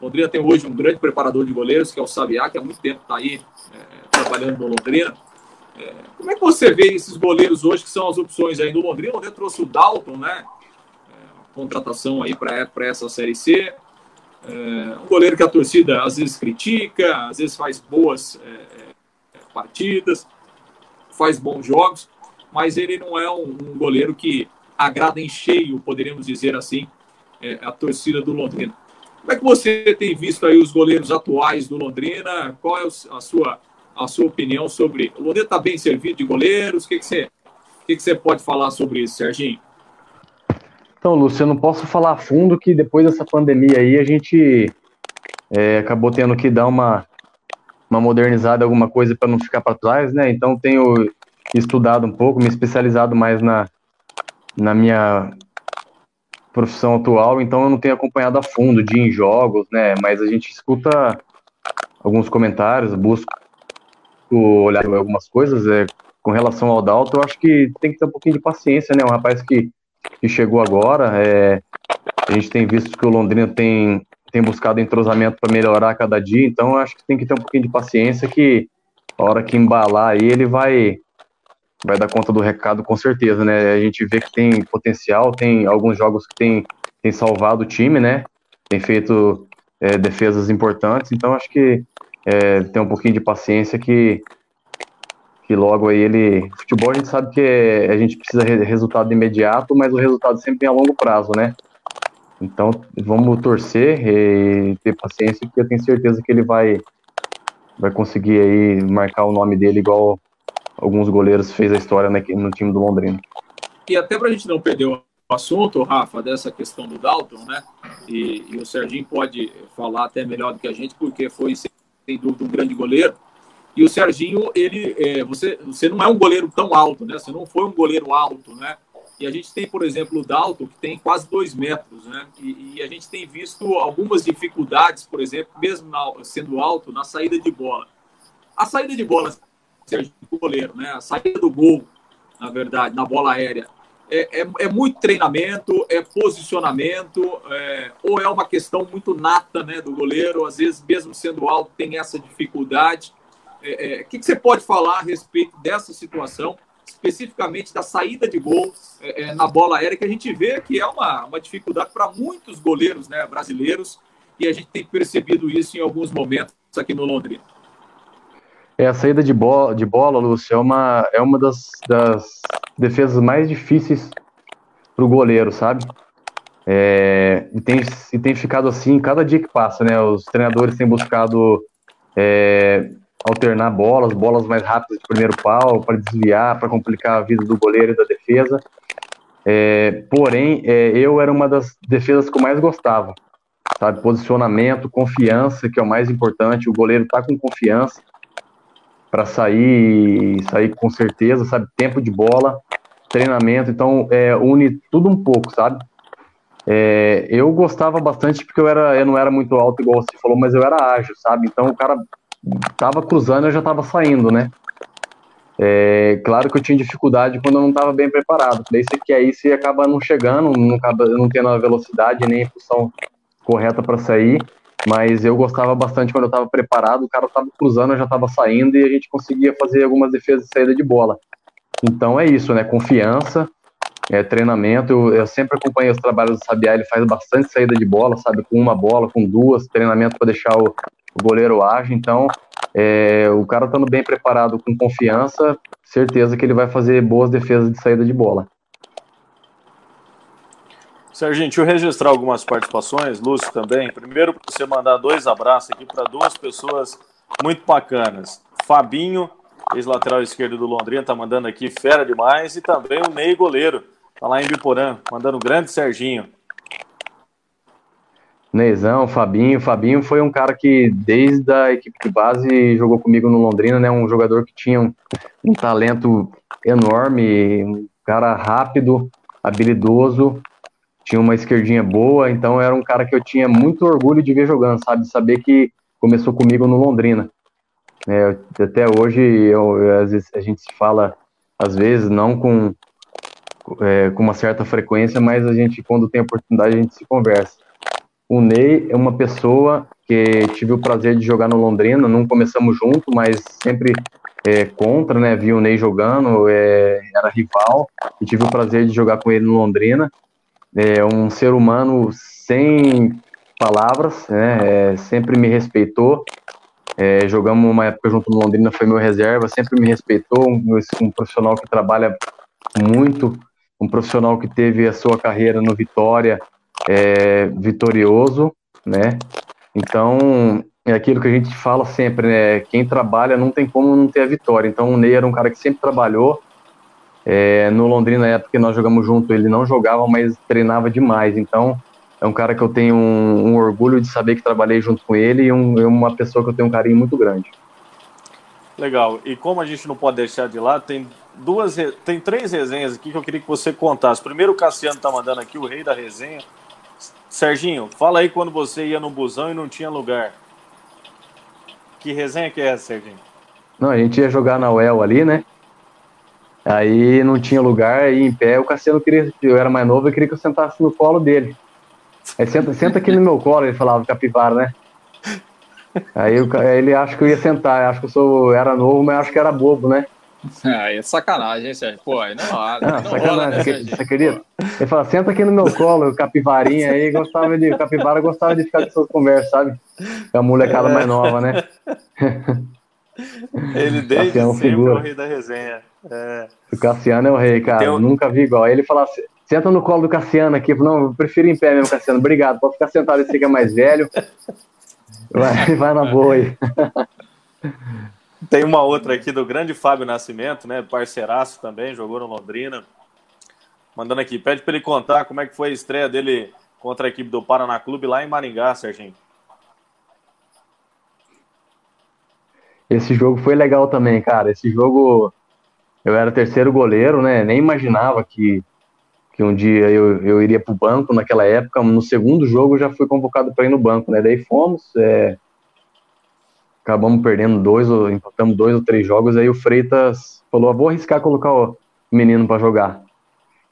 S2: Londrina tem hoje um grande preparador de goleiros, que é o Sabiá, que há muito tempo está aí é, trabalhando no Londrina. É, como é que você vê esses goleiros hoje, que são as opções aí do Londrina? O Londrina trouxe o Dalton, né? É, contratação aí para essa Série C. É, um goleiro que a torcida às vezes critica, às vezes faz boas é, é, partidas, faz bons jogos, mas ele não é um, um, goleiro que agrada em cheio, poderíamos dizer assim, é, a torcida do Londrina. Como é que você tem visto aí os goleiros atuais do Londrina? Qual é a sua a sua opinião sobre. O Londrina está bem servido de goleiros? O que, que, você, o que, que você pode falar sobre isso, Serginho?
S3: Então, Lúcio, eu não posso falar a fundo que depois dessa pandemia aí a gente é, acabou tendo que dar uma, uma modernizada, alguma coisa para não ficar para trás, né? Então, tenho estudado um pouco, me especializado mais na, na minha profissão atual, então eu não tenho acompanhado a fundo de em jogos, né? Mas a gente escuta alguns comentários, busca olhar algumas coisas. É, com relação ao Dalton, eu acho que tem que ter um pouquinho de paciência, né? Um rapaz que, que chegou agora. É, a gente tem visto que o Londrina tem, tem buscado entrosamento para melhorar cada dia, então acho que tem que ter um pouquinho de paciência que a hora que embalar aí ele vai vai dar conta do recado com certeza, né? A gente vê que tem potencial, tem alguns jogos que tem, tem salvado o time, né? Tem feito é, defesas importantes, então acho que é, ter um pouquinho de paciência que, que logo aí ele. Futebol a gente sabe que é, a gente precisa de resultado imediato, mas o resultado sempre vem a longo prazo, né? Então vamos torcer e ter paciência, porque eu tenho certeza que ele vai, vai conseguir aí marcar o nome dele igual alguns goleiros fez a história no time do Londrina.
S2: E até para a gente não perder o assunto, Rafa, dessa questão do Dalton, né? E, e, o Serginho pode falar até melhor do que a gente, porque foi sem dúvida, um grande goleiro. E o Serginho, ele, é, você, você não é um goleiro tão alto, né? Você não foi um goleiro alto, né? E a gente tem, por exemplo, o Dalton, que tem quase dois metros, né? E, e a gente tem visto algumas dificuldades, por exemplo, mesmo na, sendo alto, na saída de bola. A saída de bola, Serginho, o goleiro, né? A saída do gol, na verdade, na bola aérea. é, é, é muito treinamento, é posicionamento, é, ou é uma questão muito nata né, do goleiro, às vezes, mesmo sendo alto, tem essa dificuldade. É, é, o que, que, você pode falar a respeito dessa situação, especificamente da saída de gol é, é, na bola aérea, que a gente vê que é uma, uma dificuldade para muitos goleiros né, brasileiros, e a gente tem percebido isso em alguns momentos aqui no Londrina.
S3: É, a saída de bola, de bola Lúcio, é uma, é uma das, das defesas mais difíceis para o goleiro, sabe? É, e, tem, e tem ficado assim cada dia que passa, né? Os treinadores têm buscado é, alternar bolas, bolas mais rápidas de primeiro pau, para desviar, para complicar a vida do goleiro e da defesa. É, porém, é, eu era uma das defesas que eu mais gostava, sabe? Posicionamento, confiança, que é o mais importante. O goleiro tá com confiança para sair, sair com certeza, sabe? Tempo de bola, treinamento, então é, une tudo um pouco, sabe? É, eu gostava bastante porque eu era, eu não era muito alto igual você falou, mas eu era ágil, sabe? Então o cara tava cruzando, eu já tava saindo, né? É, claro que eu tinha dificuldade quando eu não estava bem preparado. Daí você quer aí, você acaba não chegando, não, acaba, não tendo a velocidade nem a função correta para sair. Mas eu gostava bastante quando eu estava preparado, o cara estava cruzando, eu já estava saindo e a gente conseguia fazer algumas defesas de saída de bola. Então é isso, né? Confiança, é, treinamento. Eu, eu, sempre acompanhei os trabalhos do Sabiá, ele faz bastante saída de bola, sabe? Com uma bola, com duas, treinamento para deixar o, o, goleiro ágil. Então, é, o cara estando bem preparado, com confiança, certeza que ele vai fazer boas defesas de saída de bola.
S1: Serginho, deixa eu registrar algumas participações, Lúcio também. Primeiro, você mandar dois abraços aqui para duas pessoas muito bacanas. Fabinho, ex-lateral esquerdo do Londrina, tá mandando aqui fera demais. E também o Ney, goleiro, tá lá em Biporã, mandando um grande Serginho.
S3: Neizão, Fabinho. Fabinho foi um cara que, desde a equipe de base, jogou comigo no Londrina, né? Um jogador que tinha um, um talento enorme, um cara rápido, habilidoso tinha uma esquerdinha boa, então era um cara que eu tinha muito orgulho de ver jogando, sabe? Saber que começou comigo no Londrina. É, até hoje, eu, às vezes, a gente se fala, às vezes, não com, é, com uma certa frequência, mas a gente, quando tem oportunidade, a gente se conversa. O Ney é uma pessoa que tive o prazer de jogar no Londrina, não começamos junto, mas sempre é, contra, né? Vi o Ney jogando, é, era rival, e tive o prazer de jogar com ele no Londrina é um ser humano sem palavras, né? É, sempre me respeitou. É, jogamos uma época junto no Londrina, foi meu reserva, sempre me respeitou. Um, um, profissional que trabalha muito, um profissional que teve a sua carreira no Vitória é, vitorioso, né? Então, é aquilo que a gente fala sempre, né? Quem trabalha não tem como não ter a vitória. Então, o Ney era um cara que sempre trabalhou, é, no Londrina, na época que nós jogamos junto, ele não jogava, mas treinava demais. Então, é um cara que eu tenho um, um orgulho de saber que trabalhei junto com ele e um, uma pessoa que eu tenho um carinho muito grande.
S1: Legal. E como a gente não pode deixar de lá, tem duas, tem três resenhas aqui que eu queria que você contasse. Primeiro, o Cassiano tá mandando aqui, o rei da resenha. Serginho, fala aí quando você ia no busão e não tinha lugar. Que resenha que é essa, Serginho?
S3: Não, a gente ia jogar na UEL ali, né? Aí não tinha lugar, aí em pé, o Cassiano queria, eu era mais novo, eu queria que eu sentasse no colo dele. Aí senta, senta aqui no meu colo, ele falava, capivara, né? Aí, eu, aí ele acha que eu ia sentar, acho que eu sou, era novo, mas acho que era bobo, né?
S2: Aí é sacanagem, hein, Sérgio? Pô, aí não,
S3: não, não sacanagem, rola, né, você queria? Ele fala, senta aqui no meu colo, o capivarinha aí, gostava de, o capivara gostava de ficar com essas conversas, sabe? Com a molecada mais nova, né?
S1: Ele desde é sempre figura. é o rei da resenha. É.
S3: O Cassiano é o rei, cara. Um... Nunca vi igual. Aí ele fala assim, senta no colo do Cassiano aqui. Não, eu prefiro em pé mesmo, Cassiano. Obrigado. Pode ficar sentado, esse que é mais velho. Vai, vai na boa aí.
S1: Tem uma outra aqui do grande Fábio Nascimento, né? Parceiraço também, jogou no Londrina. Mandando aqui, pede para ele contar como é que foi a estreia dele contra a equipe do Paraná Clube lá em Maringá, Serginho.
S3: Esse jogo foi legal também, cara. Esse jogo eu era terceiro goleiro, né? Nem imaginava que, que um dia eu, eu iria para o banco naquela época. No segundo jogo já fui convocado para ir no banco, né? Daí fomos, é, acabamos perdendo dois, ou empatamos dois ou três jogos. Aí o Freitas falou: ah, vou arriscar colocar o menino para jogar.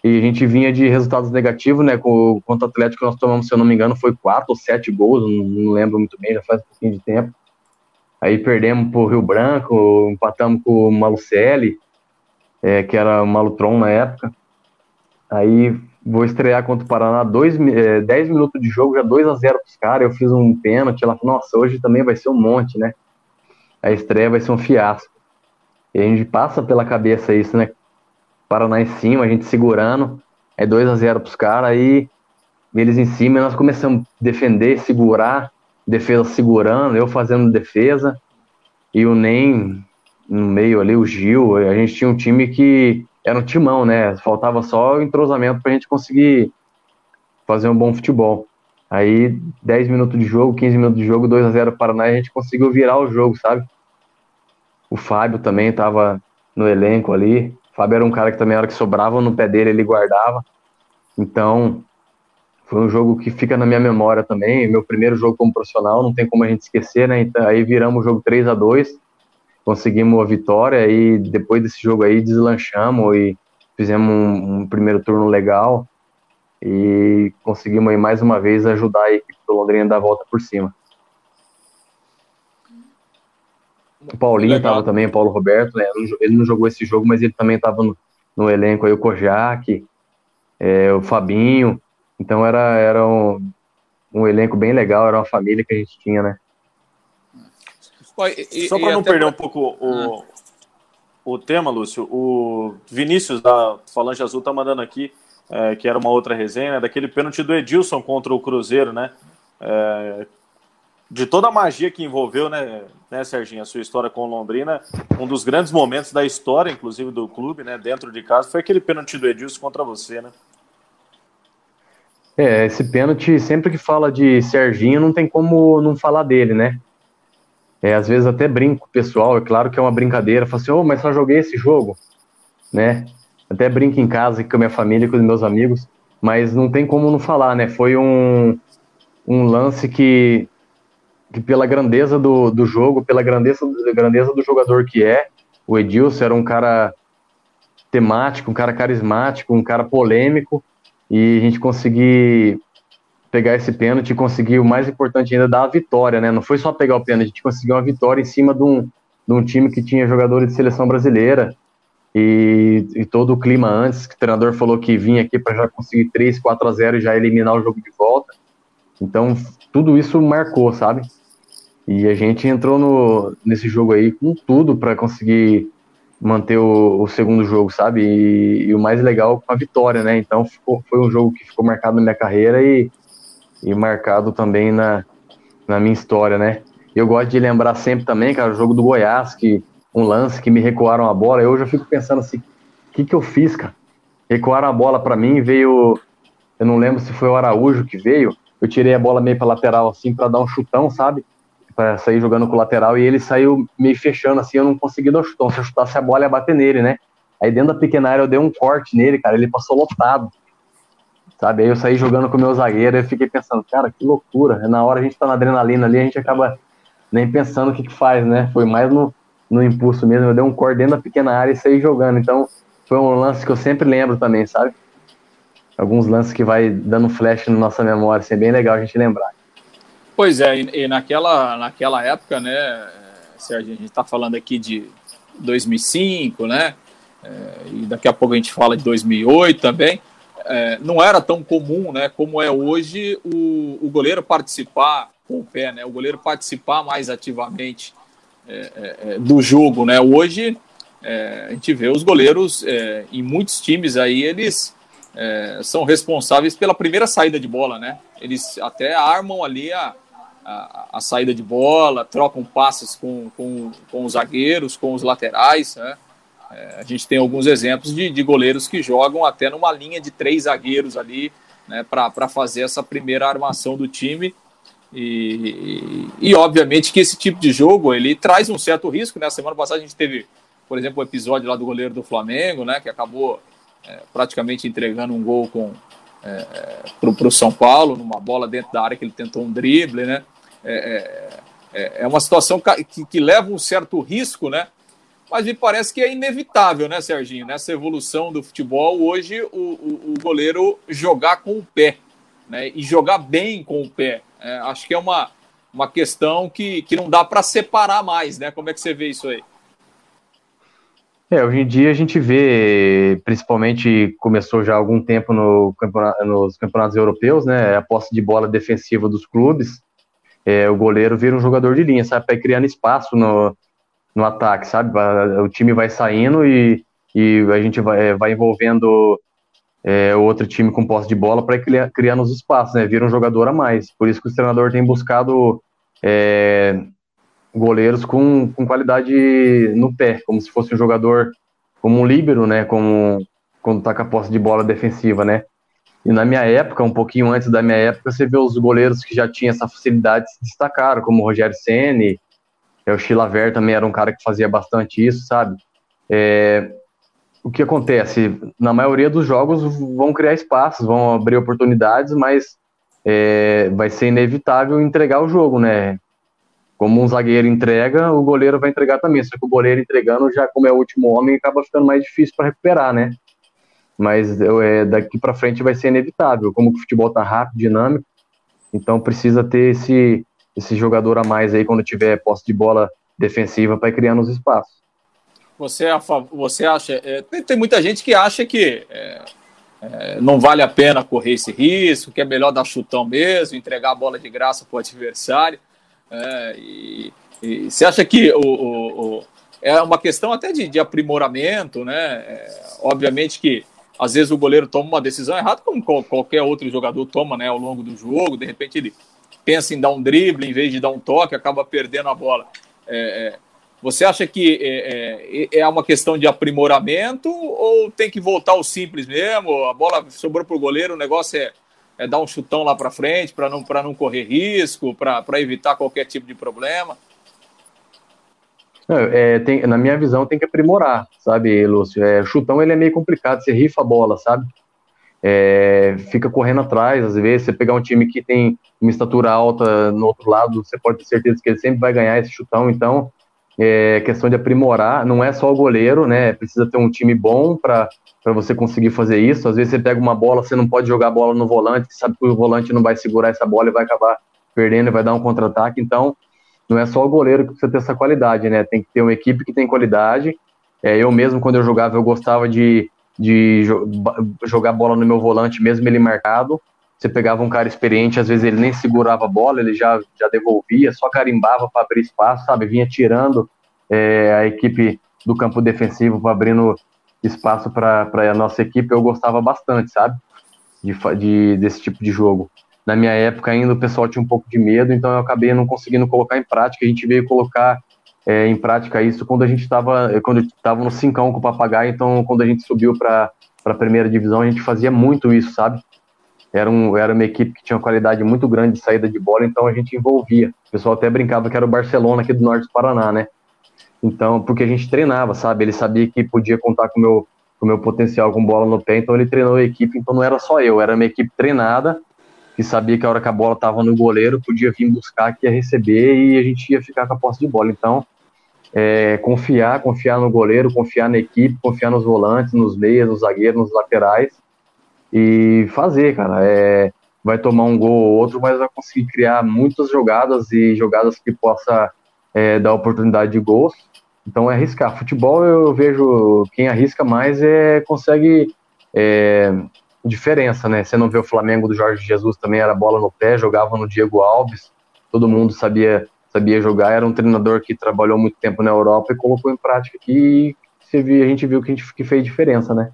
S3: E a gente vinha de resultados negativos, né? Com, contra o Atlético nós tomamos, se eu não me engano, foi quatro ou sete gols, não, não lembro muito bem, já faz um pouquinho de tempo. Aí perdemos pro Rio Branco, empatamos com o Malucelli, é, que era o Malutron na época. Aí vou estrear contra o Paraná, dois, é, 10 minutos de jogo, já 2 a 0 pros caras. Eu fiz um pênalti. Ela falou: Nossa, hoje também vai ser um monte, né? A estreia vai ser um fiasco. E a gente passa pela cabeça isso, né? Paraná em cima, a gente segurando. É 2 a 0 pros caras. Aí eles em cima, e nós começamos a defender, segurar, defesa segurando, eu fazendo defesa. E o NEM no meio ali, o Gil. A gente tinha um time que era um timão, né? Faltava só o entrosamento para a gente conseguir fazer um bom futebol. Aí, 10 minutos de jogo, 15 minutos de jogo, 2 a 0 Paraná, e a gente conseguiu virar o jogo, sabe? O Fábio também estava no elenco ali. O Fábio era um cara que também, na hora que sobrava no pé dele, ele guardava. Então, foi um jogo que fica na minha memória também. Meu primeiro jogo como profissional, não tem como a gente esquecer, né? Então, aí viramos o jogo 3 a 2 conseguimos a vitória e depois desse jogo aí deslanchamos e fizemos um, um primeiro turno legal e conseguimos aí mais uma vez ajudar a equipe do Londrina a dar a volta por cima. O Paulinho estava também, o Paulo Roberto, né? Ele não jogou esse jogo, mas ele também estava no, no, elenco aí, o Kojak, é, o Fabinho. Então era, era um, um elenco bem legal, era uma família que a gente tinha, né?
S1: E, Só para não perder pra... um pouco o, ah. o tema, Lúcio, o Vinícius da Falange Azul tá mandando aqui, é, que era uma outra resenha, daquele pênalti do Edilson contra o Cruzeiro, né? É, de toda a magia que envolveu, né, né, Serginho, a sua história com Londrina, um dos grandes momentos da história, inclusive do clube, né, dentro de casa, foi aquele pênalti do Edilson contra você, né?
S3: É, esse pênalti, sempre que fala de Serginho, não tem como não falar dele, né? É, às vezes até brinco pessoal, é claro que é uma brincadeira, falo assim, oh, mas só joguei esse jogo, né? Até brinco em casa com a minha família, com os meus amigos, mas não tem como não falar, né? Foi um, um lance que, que pela grandeza do, do jogo, pela grandeza, grandeza do jogador que é, o Edilson era um cara temático, um cara carismático, um cara polêmico, e a gente conseguir pegar esse pênalti e conseguir o mais importante ainda, dar a vitória, né? Não foi só pegar o pênalti, a gente conseguiu uma vitória em cima de um, de um time que tinha jogadores de seleção brasileira e, e todo o clima antes, que o treinador falou que vinha aqui para já conseguir 3, 4 a 0 e já eliminar o jogo de volta. Então, tudo isso marcou, sabe? E a gente entrou no, nesse jogo aí com tudo para conseguir manter o, o, segundo jogo, sabe? E, e, o mais legal com a vitória, né? Então ficou, foi um jogo que ficou marcado na minha carreira e, e marcado também na, na minha história, né? Eu gosto de lembrar sempre também, cara, o jogo do Goiás, que um lance que me recuaram a bola, eu já fico pensando assim, o que que eu fiz, cara? Recuaram a bola para mim, veio, eu não lembro se foi o Araújo que veio, eu tirei a bola meio para lateral assim para dar um chutão, sabe? Para sair jogando com o lateral e ele saiu meio fechando assim, eu não consegui dar um chutão, se eu chutasse a bola ia bater nele, né? Aí dentro da pequena área eu dei um corte nele, cara, ele passou lotado sabe? Aí eu saí jogando com o meu zagueiro e fiquei pensando, cara, que loucura. Na hora a gente tá na adrenalina ali, a gente acaba nem pensando o que, que faz, né? Foi mais no, no impulso mesmo. Eu dei um cor dentro da pequena área e saí jogando. Então foi um lance que eu sempre lembro também, sabe? Alguns lances que vai dando flash na nossa memória, assim, é bem legal a gente lembrar.
S2: Pois é, e, naquela, naquela época, né, Sérgio, a gente está falando aqui de 2005, né, é, e daqui a pouco a gente fala de 2008 também é, não era tão comum, né, como é hoje, o, o goleiro participar com o pé, né, o goleiro participar mais ativamente é, é, é do jogo, né. Hoje é, a gente vê os goleiros é, em muitos times aí eles são responsáveis pela primeira saída de bola, né. Eles até armam ali a, a, a saída de bola, trocam passes com, com, com os zagueiros, com os laterais, né. É, a gente tem alguns exemplos de, de, goleiros que jogam até numa linha de três zagueiros ali, né, para fazer essa primeira armação do time. E, e, e, obviamente que esse tipo de jogo ele traz um certo risco. Né? Semana passada a gente teve, por exemplo, o um episódio lá do goleiro do Flamengo, né, que acabou é, praticamente entregando um gol com é, para o São Paulo, numa bola dentro da área que ele tentou um drible. Né? É, é, é, é uma situação que, que leva um certo risco, né? Mas me parece que é inevitável, né, Serginho? Nessa evolução do futebol, hoje o, o, o goleiro jogar com o pé, né? E jogar bem com o pé. É, acho que é uma, uma questão que, que não dá para separar mais, né? Como é que você vê isso aí?
S3: É, hoje em dia a gente vê, principalmente começou já há algum tempo no campeonato, nos campeonatos europeus, né? A posse de bola defensiva dos clubes. É, o goleiro vira um jogador de linha, sabe? Vai criando espaço no, no ataque, sabe? O time vai saindo e, e a gente vai, é, vai envolvendo é, outro time com posse de bola para criar, criar nos espaços, né? Vira um jogador a mais. Por isso que o treinador tem buscado é, goleiros com, com qualidade no pé, como se fosse um jogador como um líbero, né? Como quando tá com a posse de bola defensiva, né? E na minha época, um pouquinho antes da minha época, você vê os goleiros que já tinham essa facilidade se destacaram, como o Rogério Ceni, é, o Chilaver também era um cara que fazia bastante isso, sabe? É, o que acontece? Na maioria dos jogos vão criar espaços, vão abrir oportunidades, mas é, vai ser inevitável entregar o jogo, né? Como um zagueiro entrega, o goleiro vai entregar também. Só que o goleiro entregando, já como é o último homem, acaba ficando mais difícil para recuperar, né? Mas é, daqui para frente vai ser inevitável. Como o futebol tá rápido, dinâmico, então precisa ter esse, esse jogador a mais aí quando tiver posse de bola defensiva para ir criando os espaços.
S2: Você, é você acha. É, tem, tem, muita gente que acha que é, é, não vale a pena correr esse risco, que é melhor dar chutão mesmo, entregar a bola de graça para o adversário. É, e, e, você acha que o, o, o, é uma questão até de, de aprimoramento, né? É, obviamente que às vezes o goleiro toma uma decisão errada, como qualquer outro jogador toma né, ao longo do jogo, de repente ele pensa em dar um drible em vez de dar um toque, acaba perdendo a bola. É, é você acha que é, é, é, uma questão de aprimoramento ou tem que voltar ao simples mesmo? A bola sobrou para o goleiro, o negócio é, é dar um chutão lá para frente para não, não correr risco, para evitar qualquer tipo de problema?
S3: É, tem, na minha visão, tem que aprimorar, sabe, Lúcio? É, chutão ele é meio complicado, você rifa a bola, sabe? É, fica correndo atrás, às vezes, você pegar um time que tem uma estatura alta no outro lado, você pode ter certeza que ele sempre vai ganhar esse chutão, então é questão de aprimorar, não é só o goleiro, né, precisa ter um time bom para você conseguir fazer isso, às vezes você pega uma bola, você não pode jogar a bola no volante, sabe que o volante não vai segurar essa bola e vai acabar perdendo e vai dar um contra-ataque, então não é só o goleiro que precisa ter essa qualidade, né, tem que ter uma equipe que tem qualidade, é, eu mesmo, quando eu jogava, eu gostava de de jogar bola no meu volante, mesmo ele marcado. Você pegava um cara experiente, às vezes ele nem segurava a bola, ele já, já devolvia, só carimbava para abrir espaço, sabe? Vinha tirando é, a equipe do campo defensivo, abrindo espaço para a nossa equipe. Eu gostava bastante, sabe? De, de, desse tipo de jogo. Na minha época ainda o pessoal tinha um pouco de medo, então eu acabei não conseguindo colocar em prática. A gente veio colocar é, em prática isso quando a gente estava quando estava no cincão com o papagaio. Então, quando a gente subiu para a primeira divisão, a gente fazia muito isso, sabe? Era, um, era uma equipe que tinha uma qualidade muito grande de saída de bola, então a gente envolvia. O pessoal até brincava que era o Barcelona aqui do norte do Paraná, né? Então, porque a gente treinava, sabe? Ele sabia que podia contar com o meu, com meu potencial com bola no pé, então ele treinou a equipe. Então não era só eu, era uma equipe treinada, que sabia que a hora que a bola estava no goleiro, podia vir buscar, que ia receber e a gente ia ficar com a posse de bola. Então, é, confiar, confiar no goleiro, confiar na equipe, confiar nos volantes, nos meias, nos zagueiros, nos laterais e fazer, cara. É, vai tomar um gol ou outro, mas vai conseguir criar muitas jogadas e jogadas que possa é, dar oportunidade de gols. Então é arriscar. Futebol eu vejo quem arrisca mais é consegue é, diferença, né? Você não vê o Flamengo do Jorge Jesus também era bola no pé, jogava no Diego Alves, todo mundo sabia sabia jogar, era um treinador que trabalhou muito tempo na Europa e colocou em prática que a gente viu que, a gente, que fez diferença, né?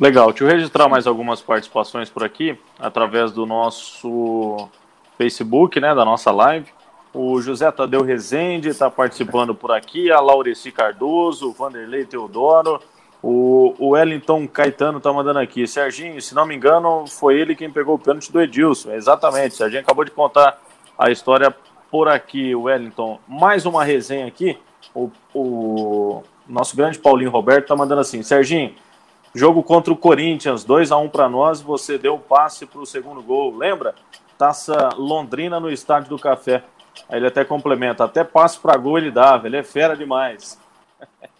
S1: Legal, deixa eu registrar mais algumas participações por aqui, através do nosso Facebook, né, da nossa live. O José Tadeu Rezende está participando por aqui, a Laureci Cardoso, o Vanderlei Teodoro, o, o Wellington Caetano está mandando aqui. Serginho, se não me engano, foi ele quem pegou o pênalti do Edilson. Exatamente, o Serginho acabou de contar a história por aqui, Wellington, mais uma resenha aqui. O, o nosso grande Paulinho Roberto tá mandando assim: Serginho, jogo contra o Corinthians, 2 a 1 para nós, você deu o passe para o segundo gol, lembra? Taça Londrina no Estádio do Café. Aí ele até complementa: até passe para gol ele dava, ele é fera demais.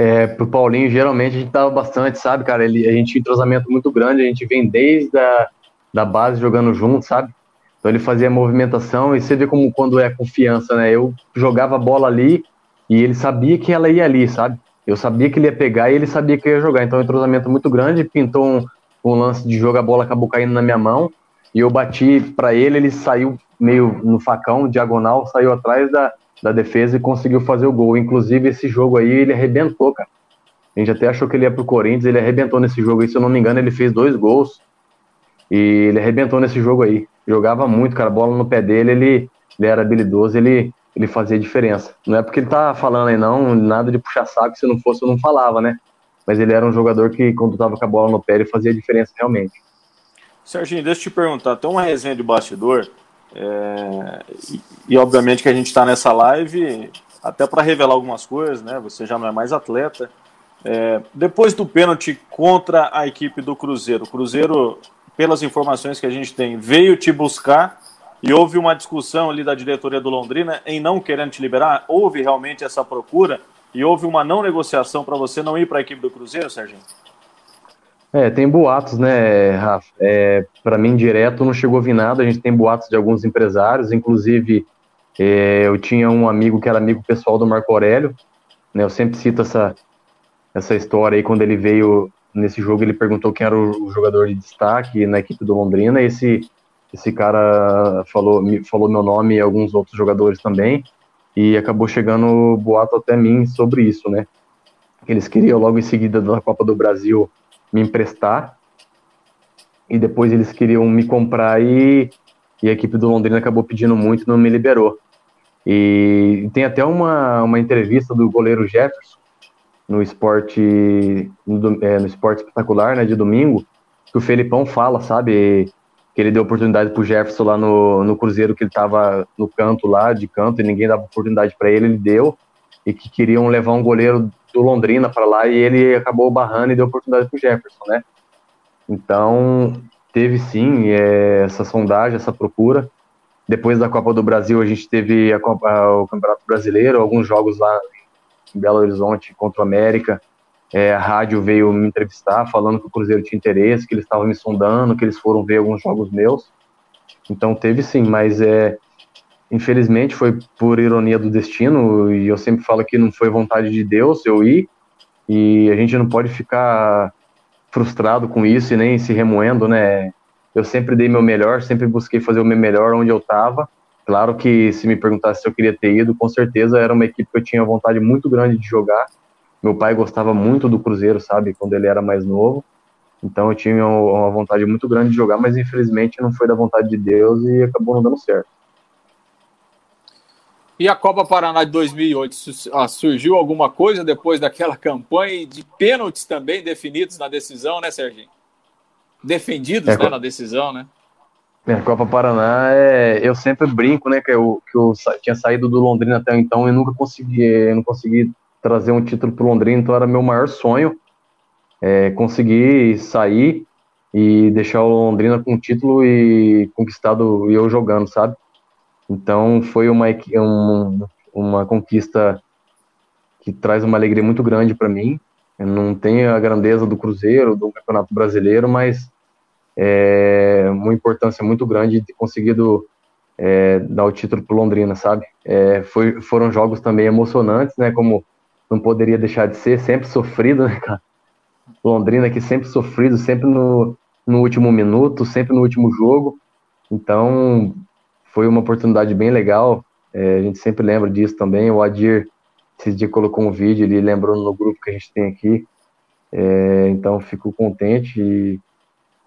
S3: É, pro Paulinho, geralmente a gente tava bastante, sabe, cara? Ele, a gente tinha um entrosamento muito grande, a gente vem desde a da base jogando junto, sabe? Então ele fazia movimentação e você vê como quando é confiança, né? Eu jogava a bola ali e ele sabia que ela ia ali, sabe? Eu sabia que ele ia pegar e ele sabia que ia jogar. Então, um entrosamento muito grande, pintou um, um lance de jogo, a bola acabou caindo na minha mão e eu bati para ele, ele saiu meio no facão, diagonal, saiu atrás da, da defesa e conseguiu fazer o gol. Inclusive, esse jogo aí, ele arrebentou, cara. A gente até achou que ele ia pro Corinthians, ele arrebentou nesse jogo aí, se eu não me engano, ele fez dois gols e ele arrebentou nesse jogo aí. Jogava muito, cara, bola no pé dele, ele, ele era habilidoso, ele, ele fazia diferença. Não é porque ele tá falando aí não, nada de puxar saco, se não fosse eu não falava, né? Mas ele era um jogador que quando tava com a bola no pé, ele fazia diferença realmente.
S1: Serginho, deixa eu te perguntar, tem uma resenha de bastidor, é, e, e, obviamente que a gente está nessa live até para revelar algumas coisas, né? Você já não é mais atleta. É, depois do pênalti contra a equipe do Cruzeiro, o Cruzeiro, pelas informações que a gente tem, veio te buscar e houve uma discussão ali da diretoria do Londrina em não querendo te liberar. Houve realmente essa procura e houve uma não negociação para você não ir para a equipe do Cruzeiro, Serginho?
S3: É, tem boatos, né, Rafa? É, para mim, direto não chegou a vir nada. A gente tem boatos de alguns empresários, inclusive é, eu tinha um amigo que era amigo pessoal do Marco Aurélio, né? Eu sempre cito essa, essa história aí, quando ele veio nesse jogo, ele perguntou quem era o jogador de destaque na equipe do Londrina. Esse, esse cara falou, falou meu nome e alguns outros jogadores também, e acabou chegando boato até mim sobre isso, né? Eles queriam logo em seguida da Copa do Brasil me emprestar. E depois eles queriam me comprar e, e a equipe do Londrina acabou pedindo muito não me liberou. E tem até uma, uma entrevista do goleiro Jefferson no esporte no, é, no esporte espetacular, né, de domingo, que o Felipão fala, sabe, que ele deu oportunidade pro Jefferson lá no, no Cruzeiro, que ele tava no canto lá, de canto, e ninguém dava oportunidade para ele, ele deu, e que queriam levar um goleiro do Londrina para lá e ele acabou barrando e deu oportunidade para o Jefferson, né? Então, teve sim é, essa sondagem, essa procura. Depois da Copa do Brasil, a gente teve a Copa, o Campeonato Brasileiro, alguns jogos lá em Belo Horizonte contra o América. É, a rádio veio me entrevistar, falando que o Cruzeiro tinha interesse, que eles estavam me sondando, que eles foram ver alguns jogos meus. Então, teve sim, mas é, Infelizmente foi por ironia do destino e eu sempre falo que não foi vontade de Deus eu ir e a gente não pode ficar frustrado com isso e nem se remoendo, né? Eu sempre dei meu melhor, sempre busquei fazer o meu melhor onde eu estava. Claro que se me perguntasse se eu queria ter ido, com certeza era uma equipe que eu tinha vontade muito grande de jogar. Meu pai gostava muito do Cruzeiro, sabe, quando ele era mais novo. Então eu tinha uma vontade muito grande de jogar, mas infelizmente não foi da vontade de Deus e acabou não dando certo.
S2: E a Copa Paraná de 2008, ah, surgiu alguma coisa depois daquela campanha de pênaltis também definidos na decisão, né, Serginho? Defendidos é, né, na decisão, né?
S3: A Copa Paraná, é, eu sempre brinco, né, que eu, que eu tinha saído do Londrina até então e nunca consegui, não consegui trazer um título para o Londrina, então era meu maior sonho é, conseguir sair e deixar o Londrina com o título e conquistado e eu jogando, sabe? Então foi uma, uma, uma conquista que traz uma alegria muito grande para mim. Eu não tenho a grandeza do Cruzeiro, do Campeonato Brasileiro, mas é uma importância muito grande de ter conseguido é, dar o título para Londrina, sabe? É, foi, foram jogos também emocionantes, né? Como não poderia deixar de ser, sempre sofrido, né, cara? Londrina que sempre sofrido, sempre no, no último minuto, sempre no último jogo. Então, foi uma oportunidade bem legal. É, a gente sempre lembra disso também. O Adir, esse dia colocou um vídeo, ele lembrou no grupo que a gente tem aqui. É, então, fico contente e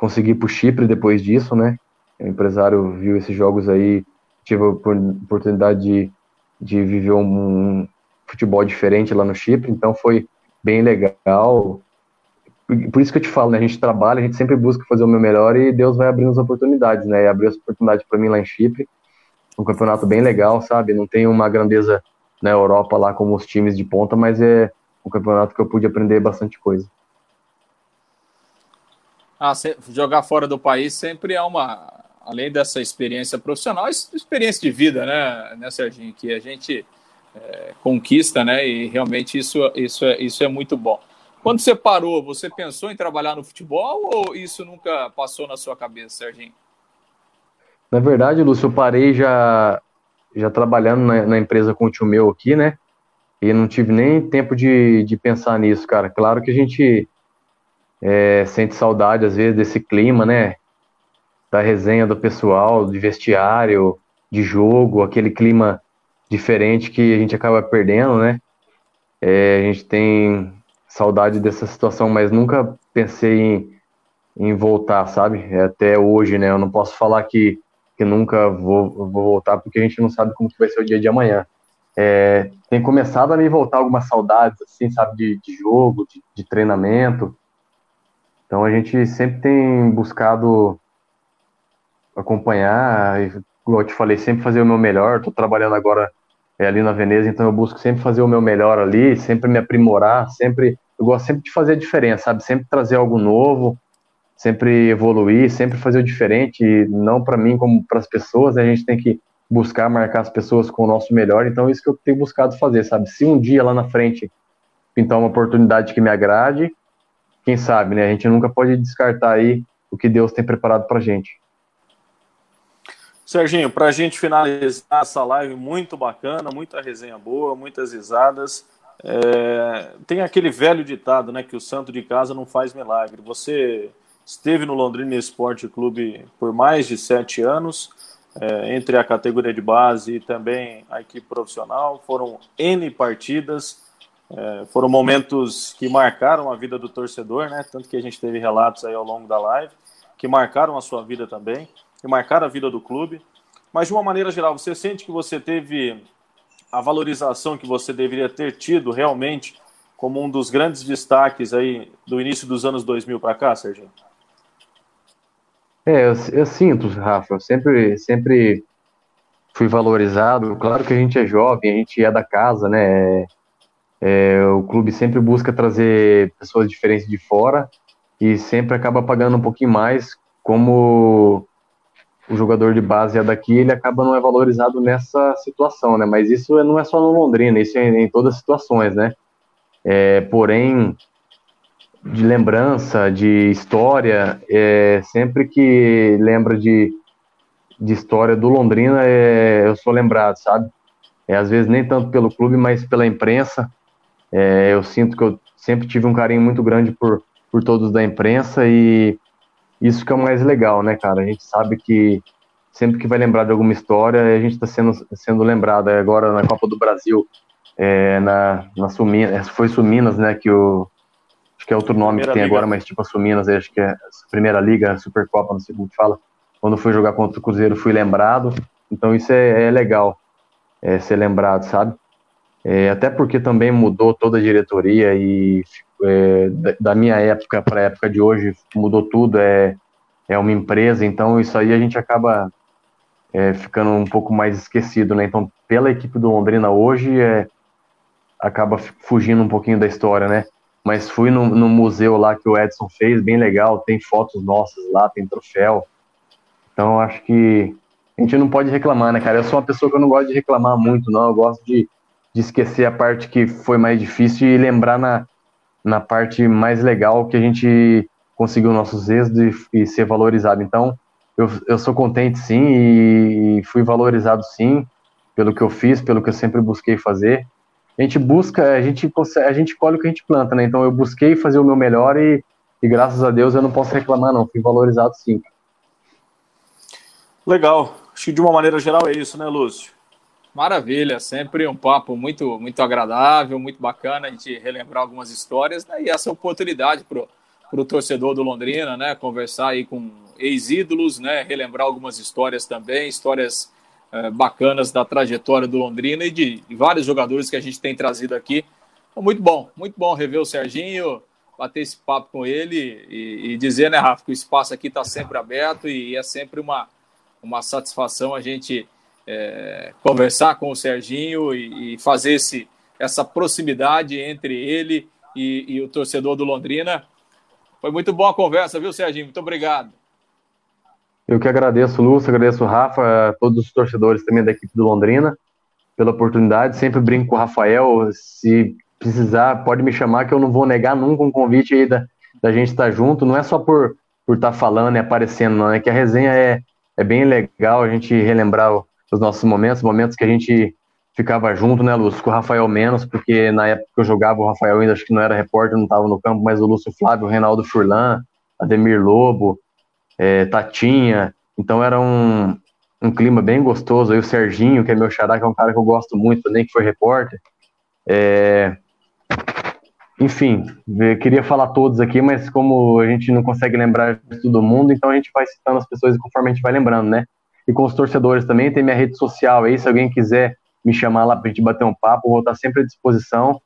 S3: consegui ir para o Chipre depois disso, né? O empresário viu esses jogos aí, tive a oportunidade de, de viver um, um futebol diferente lá no Chipre, então foi bem legal. Por isso que eu te falo, né? A gente trabalha, a gente sempre busca fazer o meu melhor e Deus vai abrindo as oportunidades, né? E abriu essa oportunidade para mim lá em Chipre um campeonato bem legal, sabe? Não tem uma grandeza na Europa lá como os times de ponta, mas é um campeonato que eu pude aprender bastante coisa.
S2: Ah, jogar fora do país sempre é uma, além dessa experiência profissional, experiência de vida, né, né Serginho? Que a gente é, conquista, né? E realmente isso, isso, é, isso é muito bom. Quando você parou, você pensou em trabalhar no futebol ou isso nunca passou na sua cabeça, Serginho?
S3: Na verdade, Lúcio, eu parei já, já trabalhando na, na empresa com o tio meu aqui, né? E não tive nem tempo de, de pensar nisso, cara. Claro que a gente é, sente saudade, às vezes, desse clima, né? Da resenha do pessoal, de vestiário, de jogo, aquele clima diferente que a gente acaba perdendo, né? É, a gente tem saudade dessa situação, mas nunca pensei em, em voltar, sabe? É até hoje, né? Eu não posso falar que, que nunca vou, vou voltar, porque a gente não sabe como vai ser o dia de amanhã. É, tem começado a me voltar algumas saudades, assim, sabe, de, de jogo, de, de, treinamento. Então a gente sempre tem buscado acompanhar, e, como eu te falei, sempre fazer o meu melhor. Estou trabalhando agora é, ali na Veneza, então eu busco sempre fazer o meu melhor ali, sempre me aprimorar, sempre eu gosto sempre de fazer a diferença, sabe? Sempre trazer algo novo, sempre evoluir, sempre fazer o diferente, não para mim como para as pessoas, né? a gente tem que buscar marcar as pessoas com o nosso melhor, então é isso que eu tenho buscado fazer, sabe? Se um dia lá na frente pintar uma oportunidade que me agrade, quem sabe, né? A gente nunca pode descartar aí o que Deus tem preparado para gente.
S1: Serginho, para a gente finalizar essa live muito bacana, muita resenha boa, muitas risadas. É, tem aquele velho ditado, né, que o santo de casa não faz milagre. Você esteve no Londrina Esporte Clube por mais de sete anos, é, entre a categoria de base e também a equipe profissional. Foram N partidas, é, foram momentos que marcaram a vida do torcedor, né, tanto que a gente teve relatos aí ao longo da live, que marcaram a sua vida também e marcar a vida do clube. Mas, de uma maneira geral, você sente que você teve a valorização que você deveria ter tido realmente como um dos grandes destaques aí do início dos anos 2000 para cá, Sérgio?
S3: É, eu, eu, sinto, Rafa, eu sempre, sempre fui valorizado. Claro que a gente é jovem, a gente é da casa, né? É, o clube sempre busca trazer pessoas diferentes de fora e sempre acaba pagando um pouquinho mais como o jogador de base é daqui, ele acaba não é valorizado nessa situação, né? Mas isso não é só no Londrina, isso é em todas as situações, né? É, porém, de lembrança, de história, é, sempre que lembra de, de história do Londrina, é, eu sou lembrado, sabe? É, às vezes nem tanto pelo clube, mas pela imprensa. É, eu sinto que eu sempre tive um carinho muito grande por, por todos da imprensa e isso que é o mais legal, né, cara? A gente sabe que sempre que vai lembrar de alguma história, a gente está sendo, sendo lembrado. Agora na Copa do Brasil, é, na, na Suminas, foi Suminas, né, que o acho que é outro nome primeira que tem Liga. agora, mas tipo a Suminas, acho que é a Primeira Liga, Supercopa, não sei como fala. Quando fui jogar contra o Cruzeiro, fui lembrado. Então isso é, é legal, é, ser lembrado, sabe? É, até porque também mudou toda a diretoria e é, da minha época para a época de hoje mudou tudo, é, é uma empresa, então isso aí a gente acaba é, ficando um pouco mais esquecido, né? Então, pela equipe do Londrina hoje, é, acaba fugindo um pouquinho da história, né? Mas fui no, no, museu lá que o Edson fez, bem legal, tem fotos nossas lá, tem troféu. Então, acho que a gente não pode reclamar, né, cara? Eu sou uma pessoa que eu não gosto de reclamar muito, não. Eu gosto de, de esquecer a parte que foi mais difícil e lembrar na, na parte mais legal que a gente conseguiu nossos êxitos e, e ser valorizado. Então, eu, eu sou contente sim e fui valorizado sim pelo que eu fiz, pelo que eu sempre busquei fazer. A gente busca, a gente a gente colhe o que a gente planta, né? Então eu busquei fazer o meu melhor e, e graças a Deus eu não posso reclamar não, fui valorizado sim.
S1: Legal. Acho que de uma maneira geral é isso, né, Lúcio?
S2: Maravilha, sempre um papo muito muito agradável, muito bacana a gente relembrar algumas histórias né? e essa oportunidade para o torcedor do Londrina, né? Conversar aí com ex-ídolos, né? Relembrar algumas histórias também, histórias é, bacanas da trajetória do Londrina e de, de, vários jogadores que a gente tem trazido aqui. Então, muito bom, muito bom rever o Serginho, bater esse papo com ele e, e dizer, né, Rafa, que o espaço aqui está sempre aberto e é sempre uma, uma satisfação a gente é, conversar com o Serginho e, e, fazer esse, essa proximidade entre ele e, e, o torcedor do Londrina. Foi muito boa a conversa, viu, Serginho? Muito obrigado.
S3: Eu que agradeço, Lúcio, agradeço Rafa, todos os torcedores também da equipe do Londrina, pela oportunidade. Sempre brinco com o Rafael. Se precisar, pode me chamar, que eu não vou negar nunca um convite aí da, da gente estar junto. Não é só por por estar falando e aparecendo, não. É que a resenha é, é bem legal a gente relembrar os nossos momentos, momentos que a gente ficava junto, né, Lúcio? Com o Rafael menos, porque na época que eu jogava, o Rafael ainda acho que não era repórter, não estava no campo, mas o Lúcio Flávio, o Reinaldo Furlan, Ademir Lobo, é, Tatinha. Então era um, um clima bem gostoso. Aí o Serginho, que é meu xará, que é um cara que eu gosto muito também, que foi repórter. É... Enfim, queria falar todos aqui, mas como a gente não consegue lembrar de todo mundo, então a gente vai citando as pessoas conforme a gente vai lembrando, né? E com os torcedores também, tem minha rede social aí, se alguém quiser me chamar lá para gente bater um papo, vou estar sempre à disposição.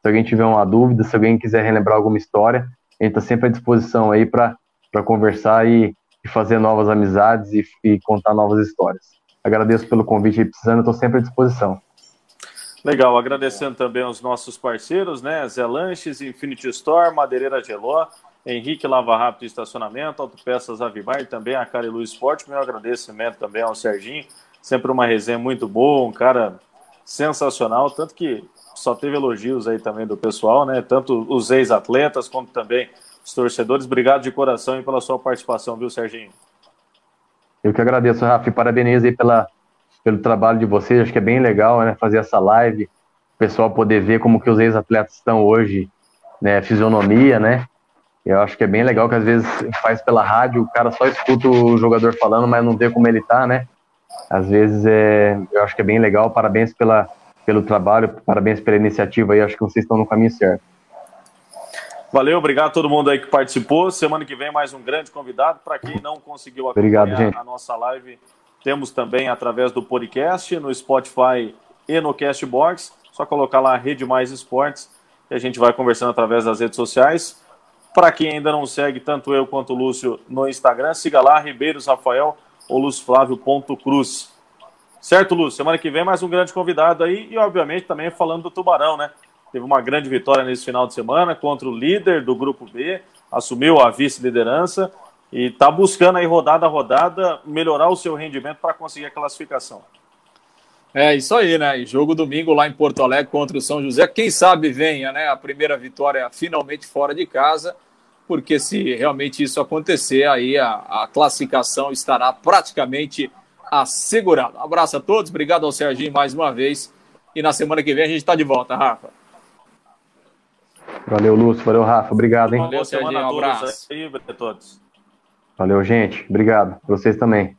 S3: Se alguém tiver uma dúvida, se alguém quiser relembrar alguma história, a gente está sempre à disposição aí para conversar e, e, fazer novas amizades e, e, contar novas histórias. Agradeço pelo convite aí, precisando, estou sempre à disposição.
S1: Legal, agradecendo também aos nossos parceiros, né? Zé Lanches, Infinity Store, Madeireira Geló, Henrique Lava Rápido Estacionamento, Autopeças Avimar também a Carilu Esporte. Meu agradecimento também ao Serginho, sempre uma resenha muito boa, um cara sensacional, tanto que só teve elogios aí também do pessoal, né? Tanto os ex-atletas quanto também os torcedores. Obrigado de coração e pela sua participação, viu, Serginho?
S3: Eu que agradeço, Rafa, e parabenizo aí pela, pelo trabalho de vocês. Acho que é bem legal, né? Fazer essa live, o pessoal poder ver como que os ex-atletas estão hoje, né? Fisionomia, né? Eu acho que é bem legal que às vezes faz pela rádio, o cara só escuta o jogador falando, mas não vê como ele tá, né? Às vezes é, eu acho que é bem legal. Parabéns pela, pelo trabalho, parabéns pela iniciativa aí. Acho que vocês estão no caminho certo.
S1: Valeu, obrigado a todo mundo aí que participou. Semana que vem mais um grande convidado. Para quem não conseguiu
S3: acompanhar obrigado,
S1: a nossa live, temos também através do podcast, no Spotify e no Castbox. Só colocar lá Rede Mais Esportes e a gente vai conversando através das redes sociais. Para quem ainda não segue, tanto eu quanto o Lúcio no Instagram, siga lá, Ribeiros Rafael ou luzflávio.cruz. Certo, Lúcio? Semana que vem mais um grande convidado aí e, obviamente, também falando do Tubarão, né? Teve uma grande vitória nesse final de semana contra o líder do Grupo B, assumiu a vice-liderança e está buscando aí rodada a rodada melhorar o seu rendimento para conseguir a classificação.
S2: É isso aí, né? E jogo domingo lá em Porto Alegre contra o São José. Quem sabe venha, né? A primeira vitória finalmente fora de casa porque se realmente isso acontecer, aí a, a classificação estará praticamente assegurada. Um abraço a todos, obrigado ao Serginho mais uma vez. E na semana que vem a gente está de volta, Rafa.
S3: Valeu, Lúcio. Valeu, Rafa. Obrigado, hein?
S1: Valeu, Serginho. Um abraço. Aí,
S3: todos. Valeu, gente. Obrigado. Vocês também.